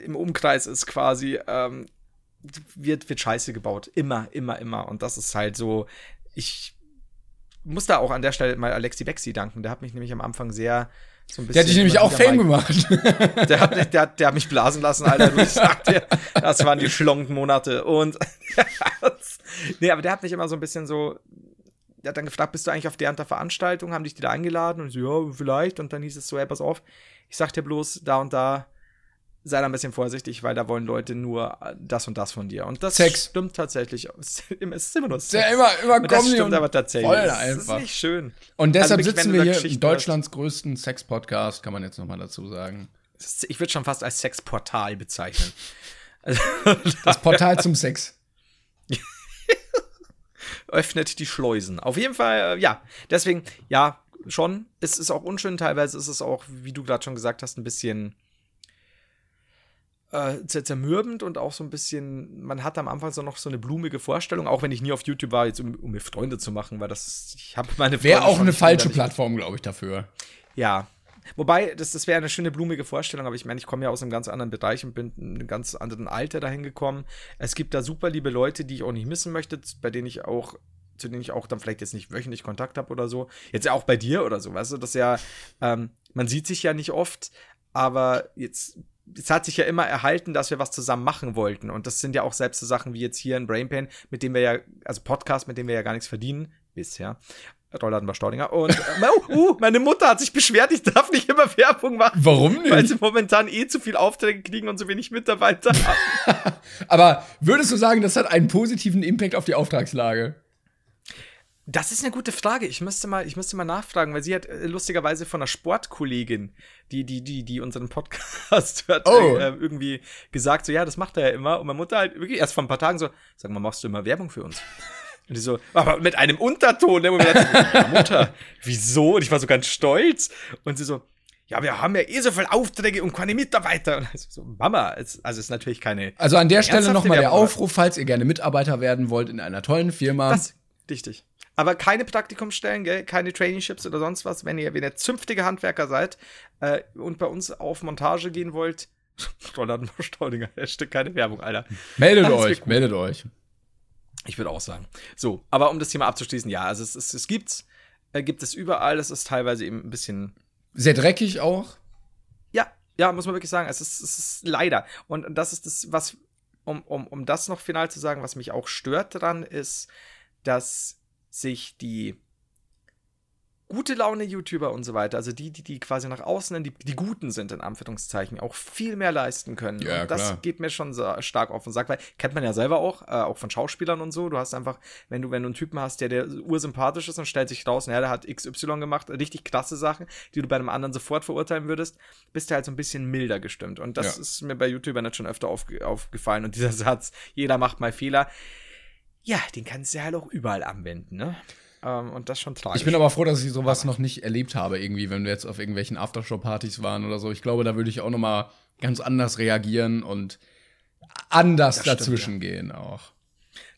im Umkreis ist quasi, ähm, wird, wird Scheiße gebaut. Immer, immer, immer. Und das ist halt so, ich muss da auch an der Stelle mal Alexi Bexi danken. Der hat mich nämlich am Anfang sehr so ein bisschen.
Der hat dich nämlich auch Fame gemacht. *laughs*
Der hat, mich- der, hat, der hat mich blasen lassen, Alter. Du, ich sag dir, das waren die schlonken Monate. Und *laughs* nee, aber der hat mich immer so ein bisschen so. Der hat dann gefragt, bist du eigentlich auf der und der Veranstaltung? Haben dich die da eingeladen? Und ich so, ja, vielleicht. Und dann hieß es so, hey, pass auf, ich sag dir bloß, da und da, sei da ein bisschen vorsichtig, weil da wollen Leute nur das und das von dir. Und das
Sex.
stimmt tatsächlich. *laughs* Es ist immer nur Sex.
Ja, immer, immer
Und das stimmt aber tatsächlich.
voll
Das
einfach.
ist nicht schön.
Und deshalb
Also wirklich,
sitzen wir hier
Geschichten
Deutschlands größten Sex-Podcast, kann man jetzt noch mal dazu sagen.
Ich würde schon fast als Sexportal bezeichnen. *laughs* Also,
Das Portal zum Sex. *laughs*
öffnet die Schleusen. Auf jeden Fall, äh, ja. Deswegen, ja, schon. Es ist auch unschön. Teilweise ist es auch, wie du gerade schon gesagt hast, ein bisschen äh, zer- zermürbend und auch so ein bisschen, man hat am Anfang so noch so eine blumige Vorstellung, auch wenn ich nie auf YouTube war, jetzt um, um mir Freunde zu machen, weil das, ich habe meine
Wäre
Freunde
auch
schon
eine falsche Plattform, glaube ich, dafür.
Ja. Wobei, das, das wäre eine schöne blumige Vorstellung, aber ich meine, ich komme ja aus einem ganz anderen Bereich und bin in einem ganz anderen Alter dahin gekommen. Es gibt da super liebe Leute, die ich auch nicht missen möchte, bei denen ich auch, zu denen ich auch dann vielleicht jetzt nicht wöchentlich Kontakt habe oder so. Jetzt ja auch bei dir oder so, weißt du, das ist ja, ähm, man sieht sich ja nicht oft, aber jetzt, es hat sich ja immer erhalten, dass wir was zusammen machen wollten. Und das sind ja auch selbst so Sachen wie jetzt hier in Brainpain, mit dem wir ja, also Podcast, mit dem wir ja gar nichts verdienen, bisher. Rollladen war Staudinger. Und äh, *laughs* oh, uh, meine Mutter hat sich beschwert, ich darf nicht immer Werbung machen.
Warum nicht?
Weil sie momentan eh zu viel Aufträge kriegen und so wenig Mitarbeiter haben. *laughs*
Aber würdest du sagen, das hat einen positiven Impact auf die Auftragslage?
Das ist eine gute Frage. Ich müsste mal, ich müsste mal nachfragen, weil sie hat äh, lustigerweise von einer Sportkollegin, die, die, die, die unseren Podcast *laughs* hört,
Oh.
äh, irgendwie gesagt, so, ja, das macht er ja immer. Und meine Mutter halt wirklich erst vor ein paar Tagen so, sag mal, machst du immer Werbung für uns? Und die so, aber mit einem Unterton, ne, wo wir dachten, ja, *laughs* Mutter, wieso? Und ich war so ganz stolz. Und sie so, ja, wir haben ja eh so viele Aufträge und keine Mitarbeiter. Und ich so, Mama, es, also es ist natürlich keine.
Also an der Stelle nochmal der Aufruf, falls ihr gerne Mitarbeiter werden wollt in einer tollen Firma.
Das, richtig. Aber keine Praktikumsstellen, gell? keine Traineeships oder sonst was. Wenn ihr, wenn ihr zünftige Handwerker seid äh, und bei uns auf Montage gehen wollt, *laughs* Roland *laughs* Staudinger, Hashtag keine Werbung, Alter.
Meldet euch,
cool.
meldet euch.
Ich würde auch sagen. So, aber um das Thema abzuschließen, ja, also es, es, es gibt's, äh, gibt es überall. Es ist teilweise eben ein bisschen
Sehr dreckig auch.
Ja, ja, muss man wirklich sagen. Es ist, es ist leider. Und das ist das, was, um, um, um das noch final zu sagen, was mich auch stört dran, ist, dass sich die gute Laune-YouTuber und so weiter, also die, die, die quasi nach außen, die, die Guten sind, in Anführungszeichen, auch viel mehr leisten können.
Ja,
und das
klar.
geht mir schon so stark auf den Sack, weil kennt man ja selber auch, äh, auch von Schauspielern und so. Du hast einfach, wenn du, wenn du einen Typen hast, der, der ursympathisch ist und stellt sich raus, naja, der hat XY gemacht, richtig klasse Sachen, die du bei einem anderen sofort verurteilen würdest, bist du halt so ein bisschen milder gestimmt. Und das
Ja.
ist mir bei YouTubern jetzt schon öfter aufge aufgefallen. Und dieser *laughs* Satz, jeder macht mal Fehler, ja, den kannst du halt auch überall anwenden, ne? Ähm, und das schon tragisch.
Ich bin aber froh, dass ich sowas noch nicht erlebt habe, irgendwie, wenn wir jetzt auf irgendwelchen Aftershow-Partys waren oder so. Ich glaube, da würde ich auch noch mal ganz anders reagieren und anders
stimmt,
dazwischen gehen auch.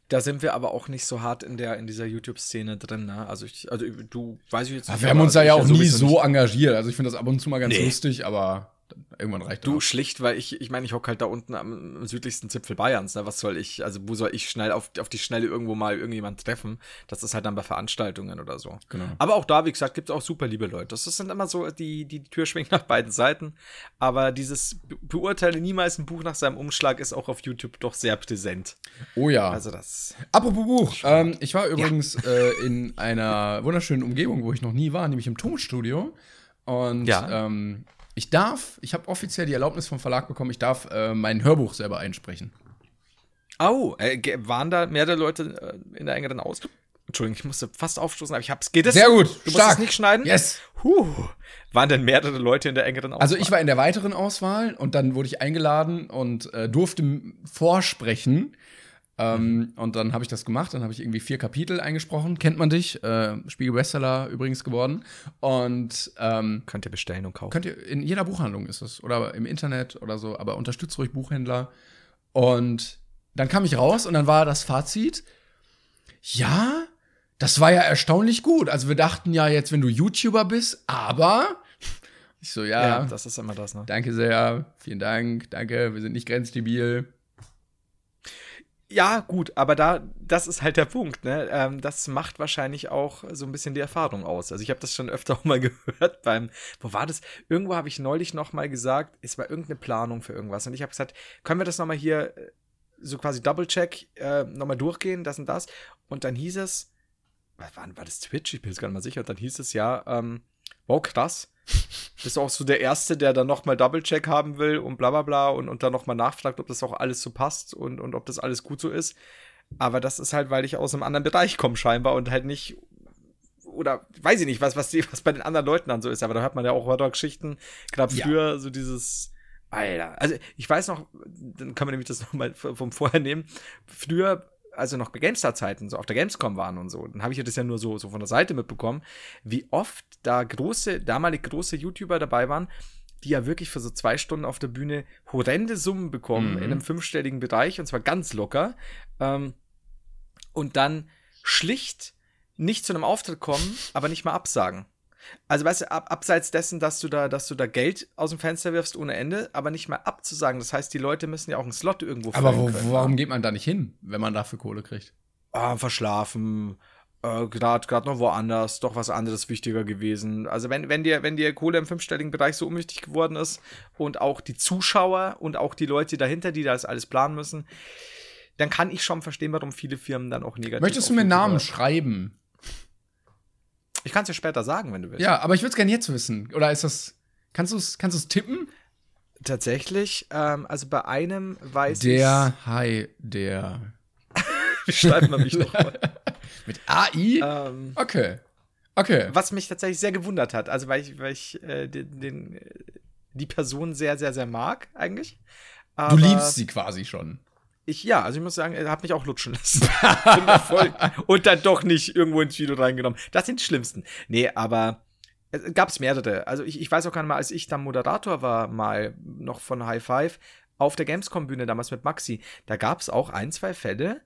Da sind wir aber auch nicht so hart in der in dieser YouTube-Szene drin, ne? Also ich, also du weiß ich jetzt
Aber wir haben uns da
aber
ja auch nie so
nicht.
engagiert. Also ich finde das ab und zu mal ganz
Nee.
lustig, aber irgendwann reicht
Du
das.
schlicht, weil ich, ich meine, ich hocke halt da unten am, am südlichsten Zipfel Bayerns, ne? Was soll ich, also wo soll ich schnell auf, auf die Schnelle irgendwo mal irgendjemand treffen? Das ist halt dann bei Veranstaltungen oder so.
Genau.
Aber auch da, wie gesagt, gibt es auch super liebe Leute. Das sind immer so, die, die Tür schwingt nach beiden Seiten. Aber dieses Be Beurteile niemals ein Buch nach seinem Umschlag ist auch auf YouTube doch sehr präsent.
Oh ja.
Also das.
Apropos Buch. Ähm, ich war übrigens äh, in einer wunderschönen Umgebung, wo ich noch nie war, nämlich im Tonstudio. Und
Ja.
ähm, ich darf, ich habe offiziell die Erlaubnis vom Verlag bekommen, ich darf äh, mein Hörbuch selber einsprechen.
Au, äh, ge- waren da mehrere Leute äh, in der engeren Aus? Entschuldigung, ich musste fast aufstoßen, aber ich hab's. Geht das?
Sehr gut,
Du musst
stark.
es nicht schneiden?
Yes.
Huh. Waren denn mehrere Leute in der engeren Auswahl?
Also ich war in der weiteren Auswahl und dann wurde ich eingeladen und äh, durfte vorsprechen. Ähm, Und dann habe ich das gemacht, dann habe ich irgendwie vier Kapitel eingesprochen. Kennt man dich? Äh, Spiegel-Bestseller übrigens geworden. Und ähm,
Könnt ihr bestellen und kaufen.
könnt ihr, in jeder Buchhandlung ist es. Oder im Internet oder so, aber unterstützt ruhig Buchhändler. Und dann kam ich raus und dann war das Fazit, ja, das war ja erstaunlich gut. Also wir dachten ja jetzt, wenn du YouTuber bist, aber ich so, ja,
ja, das ist immer das, ne?
danke sehr, vielen Dank, danke, wir sind nicht grenzdebil.
Ja, gut, aber da, das ist halt der Punkt, ne? Ähm, das macht wahrscheinlich auch so ein bisschen die Erfahrung aus. Also ich habe das schon öfter *laughs* auch mal gehört beim, wo war das? Irgendwo habe ich neulich noch mal gesagt, es war irgendeine Planung für irgendwas. Und ich habe gesagt, können wir das noch mal hier äh, so quasi Double-Check äh, noch durchgehen, das und das. Und dann hieß es, war, war das Twitch? Ich bin jetzt gar nicht mal sicher. Und dann hieß es ja, ähm, wow, krass. Bist auch so der Erste, der dann nochmal Double-Check haben will und bla bla bla und, und dann nochmal nachfragt, ob das auch alles so passt und, und ob das alles gut so ist. Aber das ist halt, weil ich aus einem anderen Bereich komme scheinbar und halt nicht oder weiß ich nicht, was, was, die, was bei den anderen Leuten dann so ist, aber da hört man ja auch Horror-Geschichten, gerade
Ja.
früher so dieses, Alter, also ich weiß noch, dann können wir nämlich das nochmal vom Vorher nehmen, früher, also noch bei GameStar-Zeiten, so auf der Gamescom waren und so, dann habe ich ja das ja nur so, so von der Seite mitbekommen, wie oft da große, damalig große YouTuber dabei waren, die ja wirklich für so zwei Stunden auf der Bühne horrende Summen bekommen
Mhm.
in einem fünfstelligen Bereich und zwar ganz locker. Ähm, und dann schlicht nicht zu einem Auftritt kommen, aber nicht mal absagen. Also weißt du, ab, abseits dessen, dass du da, dass du da Geld aus dem Fenster wirfst ohne Ende, aber nicht mal abzusagen. Das heißt, die Leute müssen ja auch einen Slot irgendwo
Aber
füllen
wo,
können,
warum
ne?
geht man da nicht hin, wenn man dafür Kohle kriegt?
ah, verschlafen, äh, gerade noch woanders, doch was anderes wichtiger gewesen. Also wenn, wenn dir, wenn dir Kohle im fünfstelligen Bereich so unwichtig geworden ist und auch die Zuschauer und auch die Leute dahinter, die das alles planen müssen, dann kann ich schon verstehen, warum viele Firmen dann auch negativ
Möchtest du mir Namen schreiben?
Ich kann es dir später sagen, wenn du willst.
Ja, aber ich würde es gerne jetzt wissen. Oder ist das. Kannst du es kannst du's tippen?
Tatsächlich, ähm, also bei einem weiß
Der Hai, der. *laughs*
ich, wie schreibt man mich nochmal? *laughs*
Mit AI?
ähm,
Okay. Okay.
was mich tatsächlich sehr gewundert hat, also weil ich, weil ich äh, den, den, äh, die Person sehr, sehr, sehr mag, eigentlich.
Du
Aber
liebst sie quasi schon.
Ich, ja, also ich muss sagen, er hat mich auch lutschen lassen. *laughs* Da und dann doch nicht irgendwo ins Video reingenommen. Das sind die schlimmsten. Nee, aber es gab's mehrere. Also ich, ich weiß auch gar nicht mal, als ich dann Moderator war, mal noch von High Five, auf der Gamescom-Bühne damals mit Maxi, da gab's auch ein, zwei Fälle,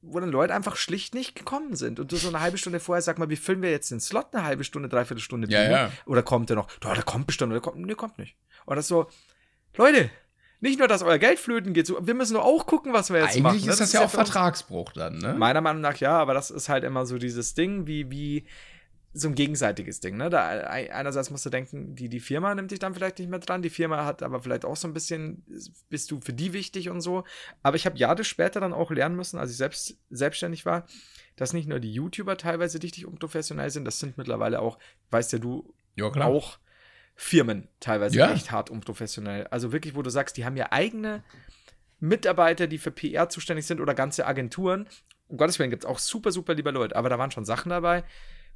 wo dann Leute einfach schlicht nicht gekommen sind. Und du so eine halbe Stunde vorher sag mal, wie füllen wir jetzt den Slot eine halbe Stunde, dreiviertel Stunde
Ja, ja.
Oder kommt der noch? Ja, der kommt bestimmt, oder der kommt, nee, kommt nicht. Und das so, Leute, nicht nur, dass euer Geld flöten geht, wir müssen doch auch gucken, was wir jetzt
Eigentlich
machen. ne?
ist das, ja auch Vertragsbruch dann, ne?
Meiner Meinung nach ja, aber das ist halt immer so dieses Ding, wie, wie so ein gegenseitiges Ding, ne? Da einerseits musst du denken, die, die Firma nimmt dich dann vielleicht nicht mehr dran, die Firma hat aber vielleicht auch so ein bisschen, bist du für die wichtig und so. Aber ich habe Jahre später dann auch lernen müssen, als ich selbst selbstständig war, dass nicht nur die YouTuber teilweise richtig unprofessionell sind, das sind mittlerweile auch, weißt ja du,
ja,
auch Firmen teilweise
Ja.
echt hart unprofessionell. Also wirklich, wo du sagst, die haben ja eigene Mitarbeiter, die für PR zuständig sind oder ganze Agenturen. Um Gottes Willen gibt es auch super, super liebe Leute. Aber da waren schon Sachen dabei,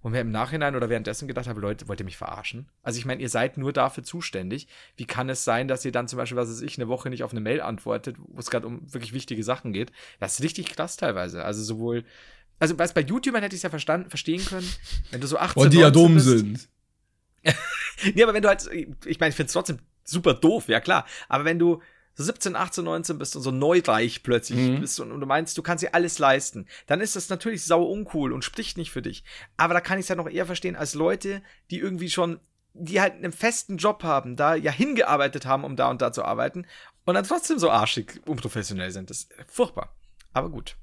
wo mir im Nachhinein oder währenddessen gedacht habe, Leute, wollt ihr mich verarschen? Also ich meine, ihr seid nur dafür zuständig. Wie kann es sein, dass ihr dann zum Beispiel, was weiß ich, eine Woche nicht auf eine Mail antwortet, wo es gerade um wirklich wichtige Sachen geht? Das ist richtig krass teilweise. Also sowohl, also weißt, bei YouTubern hätte ich es ja verstanden, verstehen können, wenn du so 18,
Weil die ja
19
dumm
bist.
sind. *laughs*
Nee, aber wenn du halt, ich meine, ich finde es trotzdem super doof, ja klar. Aber wenn du so 17, 18, 19 bist und so neureich plötzlich
Mhm.
bist und, und du meinst, du kannst dir alles leisten, dann ist das natürlich sau uncool und spricht nicht für dich. Aber da kann ich es ja noch eher verstehen als Leute, die irgendwie schon, die halt einen festen Job haben, da ja hingearbeitet haben, um da und da zu arbeiten und dann trotzdem so arschig unprofessionell sind. Das ist furchtbar. Aber gut.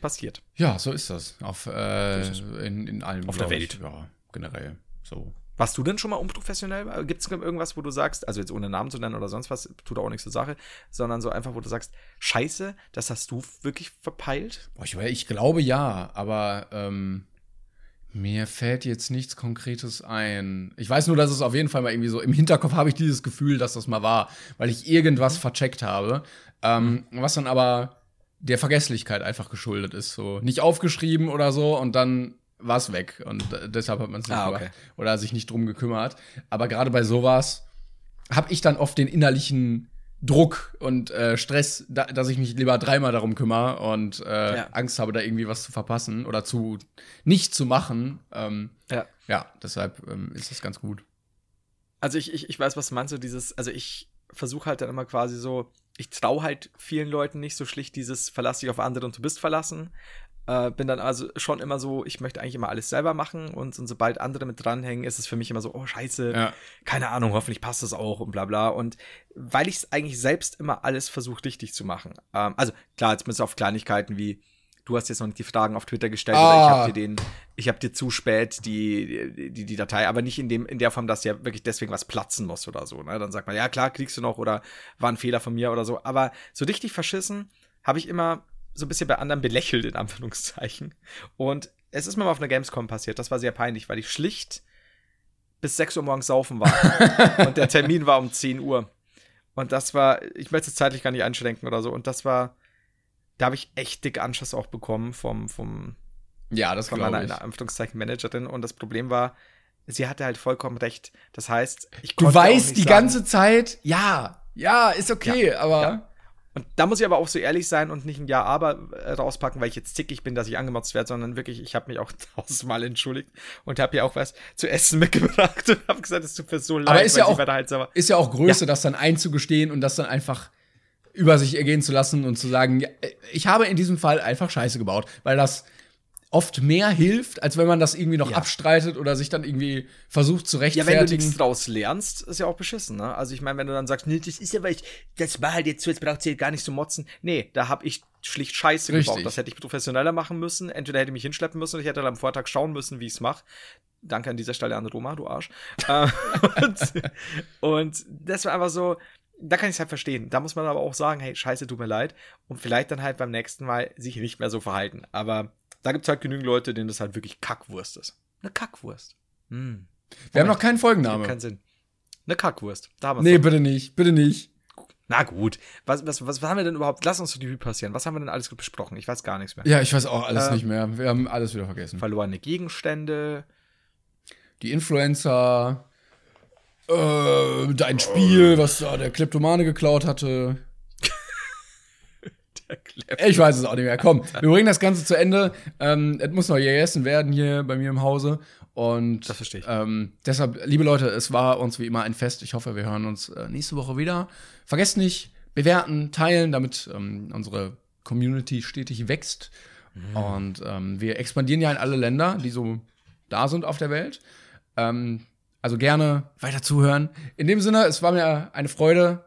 Passiert.
Ja, so ist das. Auf, äh,
So ist
in, in allem.
Auf der
ich.
Welt.
Ja, generell. So.
Warst du denn schon mal unprofessionell? Gibt es irgendwas, wo du sagst, also jetzt ohne Namen zu nennen oder sonst was, tut auch nichts zur Sache, sondern so einfach, wo du sagst, scheiße, das hast du wirklich verpeilt?
Ich, ich glaube ja, aber ähm, mir fällt jetzt nichts Konkretes ein. Ich weiß nur, dass es auf jeden Fall mal irgendwie so im Hinterkopf habe ich dieses Gefühl, dass das mal war, weil ich irgendwas vercheckt habe, ähm, was dann aber der Vergesslichkeit einfach geschuldet ist. So nicht aufgeschrieben oder so und dann war es weg und äh, deshalb hat man es nicht
Ah,
gemacht
okay.
oder sich nicht drum gekümmert. Aber gerade bei sowas habe ich dann oft den innerlichen Druck und äh, Stress, da, dass ich mich lieber dreimal darum kümmere und äh,
Ja.
Angst habe, da irgendwie was zu verpassen oder zu nicht zu machen. Ähm,
Ja.
ja, deshalb ähm, ist das ganz gut.
Also ich, ich, ich weiß, was du meinst, so dieses, also ich versuche halt dann immer quasi so, ich traue halt vielen Leuten nicht so schlicht dieses verlass dich auf andere und du bist verlassen. Äh, bin dann also schon immer so, ich möchte eigentlich immer alles selber machen und, und sobald andere mit dranhängen, ist es für mich immer so, oh scheiße,
Ja.
keine Ahnung, hoffentlich passt das auch und bla bla. Und weil ich es eigentlich selbst immer alles versuche richtig zu machen. Ähm, also klar, jetzt bis auf Kleinigkeiten wie, du hast jetzt noch nicht die Fragen auf Twitter gestellt oder ich
Ah.
habe dir den, ich habe dir zu spät die, die, die Datei, aber nicht in dem, in der Form, dass ja wirklich deswegen was platzen muss oder so. Ne? Dann sagt man, ja klar, kriegst du noch oder war ein Fehler von mir oder so. Aber so richtig verschissen habe ich immer so ein bisschen bei anderen belächelt, in Anführungszeichen. Und es ist mir mal auf einer Gamescom passiert. Das war sehr peinlich, weil ich schlicht bis 6 Uhr morgens saufen war. *laughs* und der Termin war um 10 Uhr. Und das war, ich möchte es zeitlich gar nicht einschränken oder so. Und das war, da habe ich echt dick Anschiss auch bekommen vom, vom,
Ja, das
von meiner in Anführungszeichen Managerin. Und das Problem war, sie hatte halt vollkommen recht. Das heißt, ich
Du weißt die
sagen-
ganze Zeit, ja, ja, ist okay, aber
Ja. Und da muss ich aber auch so ehrlich sein und nicht ein Ja, aber äh, rauspacken, weil ich jetzt zickig bin, dass ich angemotzt werde, sondern wirklich, ich habe mich auch *laughs* tausendmal entschuldigt und habe ihr auch was zu essen *laughs* mitgebracht und habe gesagt, es tut mir so leid,
Aber ist ja auch-
halt
ist ja auch Größe, das dann einzugestehen und das dann einfach über sich ergehen zu lassen und zu sagen, ja, ich habe in diesem Fall einfach Scheiße gebaut, weil das oft mehr hilft, als wenn man das irgendwie noch
Ja.
abstreitet oder sich dann irgendwie versucht zu
Ja, wenn du
rechtfertigen.
nichts draus lernst, ist ja auch beschissen, ne? Also ich meine, wenn du dann sagst, nee, das ist ja, weil ich, das war halt jetzt so, jetzt braucht ihr gar nicht so motzen. Nee, da habe ich schlicht Scheiße
Richtig.
gebaut. Das hätte ich professioneller machen müssen. Entweder hätte ich mich hinschleppen müssen oder ich hätte dann am Vortag schauen müssen, wie ich es mache. Danke an dieser Stelle an Roma, du Arsch. Äh, *laughs* und, und das war einfach so, da kann ich es halt verstehen. Da muss man aber auch sagen, hey, scheiße, tut mir leid. Und vielleicht dann halt beim nächsten Mal sich nicht mehr so verhalten. Aber da gibt es halt genügend Leute, denen das halt wirklich Kackwurst ist. Eine Kackwurst. Hm.
Wir haben noch keinen
Macht
Folgenname.
keinen Sinn. Eine Kackwurst. Da haben
Nee,
doch.
bitte nicht, bitte nicht.
Na gut. Was, was, was haben wir denn überhaupt? Lass uns die Revue passieren. Was haben wir denn alles besprochen? Ich weiß gar nichts mehr.
Ja, ich weiß auch alles
Äh,
nicht mehr. Wir haben alles wieder vergessen.
Verlorene Gegenstände.
Die Influencer, äh, dein Spiel, was da der Kleptomane geklaut hatte. Ich weiß es auch nicht mehr. Komm, wir bringen das Ganze zu Ende. Ähm, es muss noch gegessen werden hier bei mir im Hause. Und
Das verstehe ich.
Ähm, deshalb, liebe Leute, es war uns wie immer ein Fest. Ich hoffe, wir hören uns äh, nächste Woche wieder. Vergesst nicht, bewerten, teilen, damit ähm, unsere Community stetig wächst. Und ähm, wir expandieren ja in alle Länder, die so da sind auf der Welt. Ähm, also gerne weiter zuhören. In dem Sinne, es war mir eine Freude.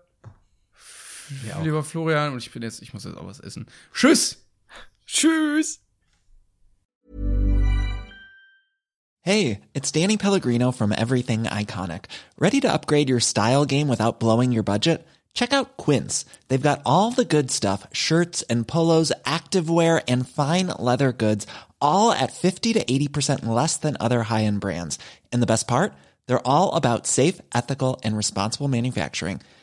Auch.
Lieber Florian, und ich bin jetzt, ich muss jetzt auch was essen. Tschüss!
Tschüss.
Hey, it's Danny Pellegrino from Everything Iconic. Ready to upgrade your style game without blowing your budget? Check out Quince. They've got all the good stuff shirts and polos, activewear, and fine leather goods, all at 50 to 80% less than other high end brands. And the best part? They're all about safe, ethical, and responsible manufacturing.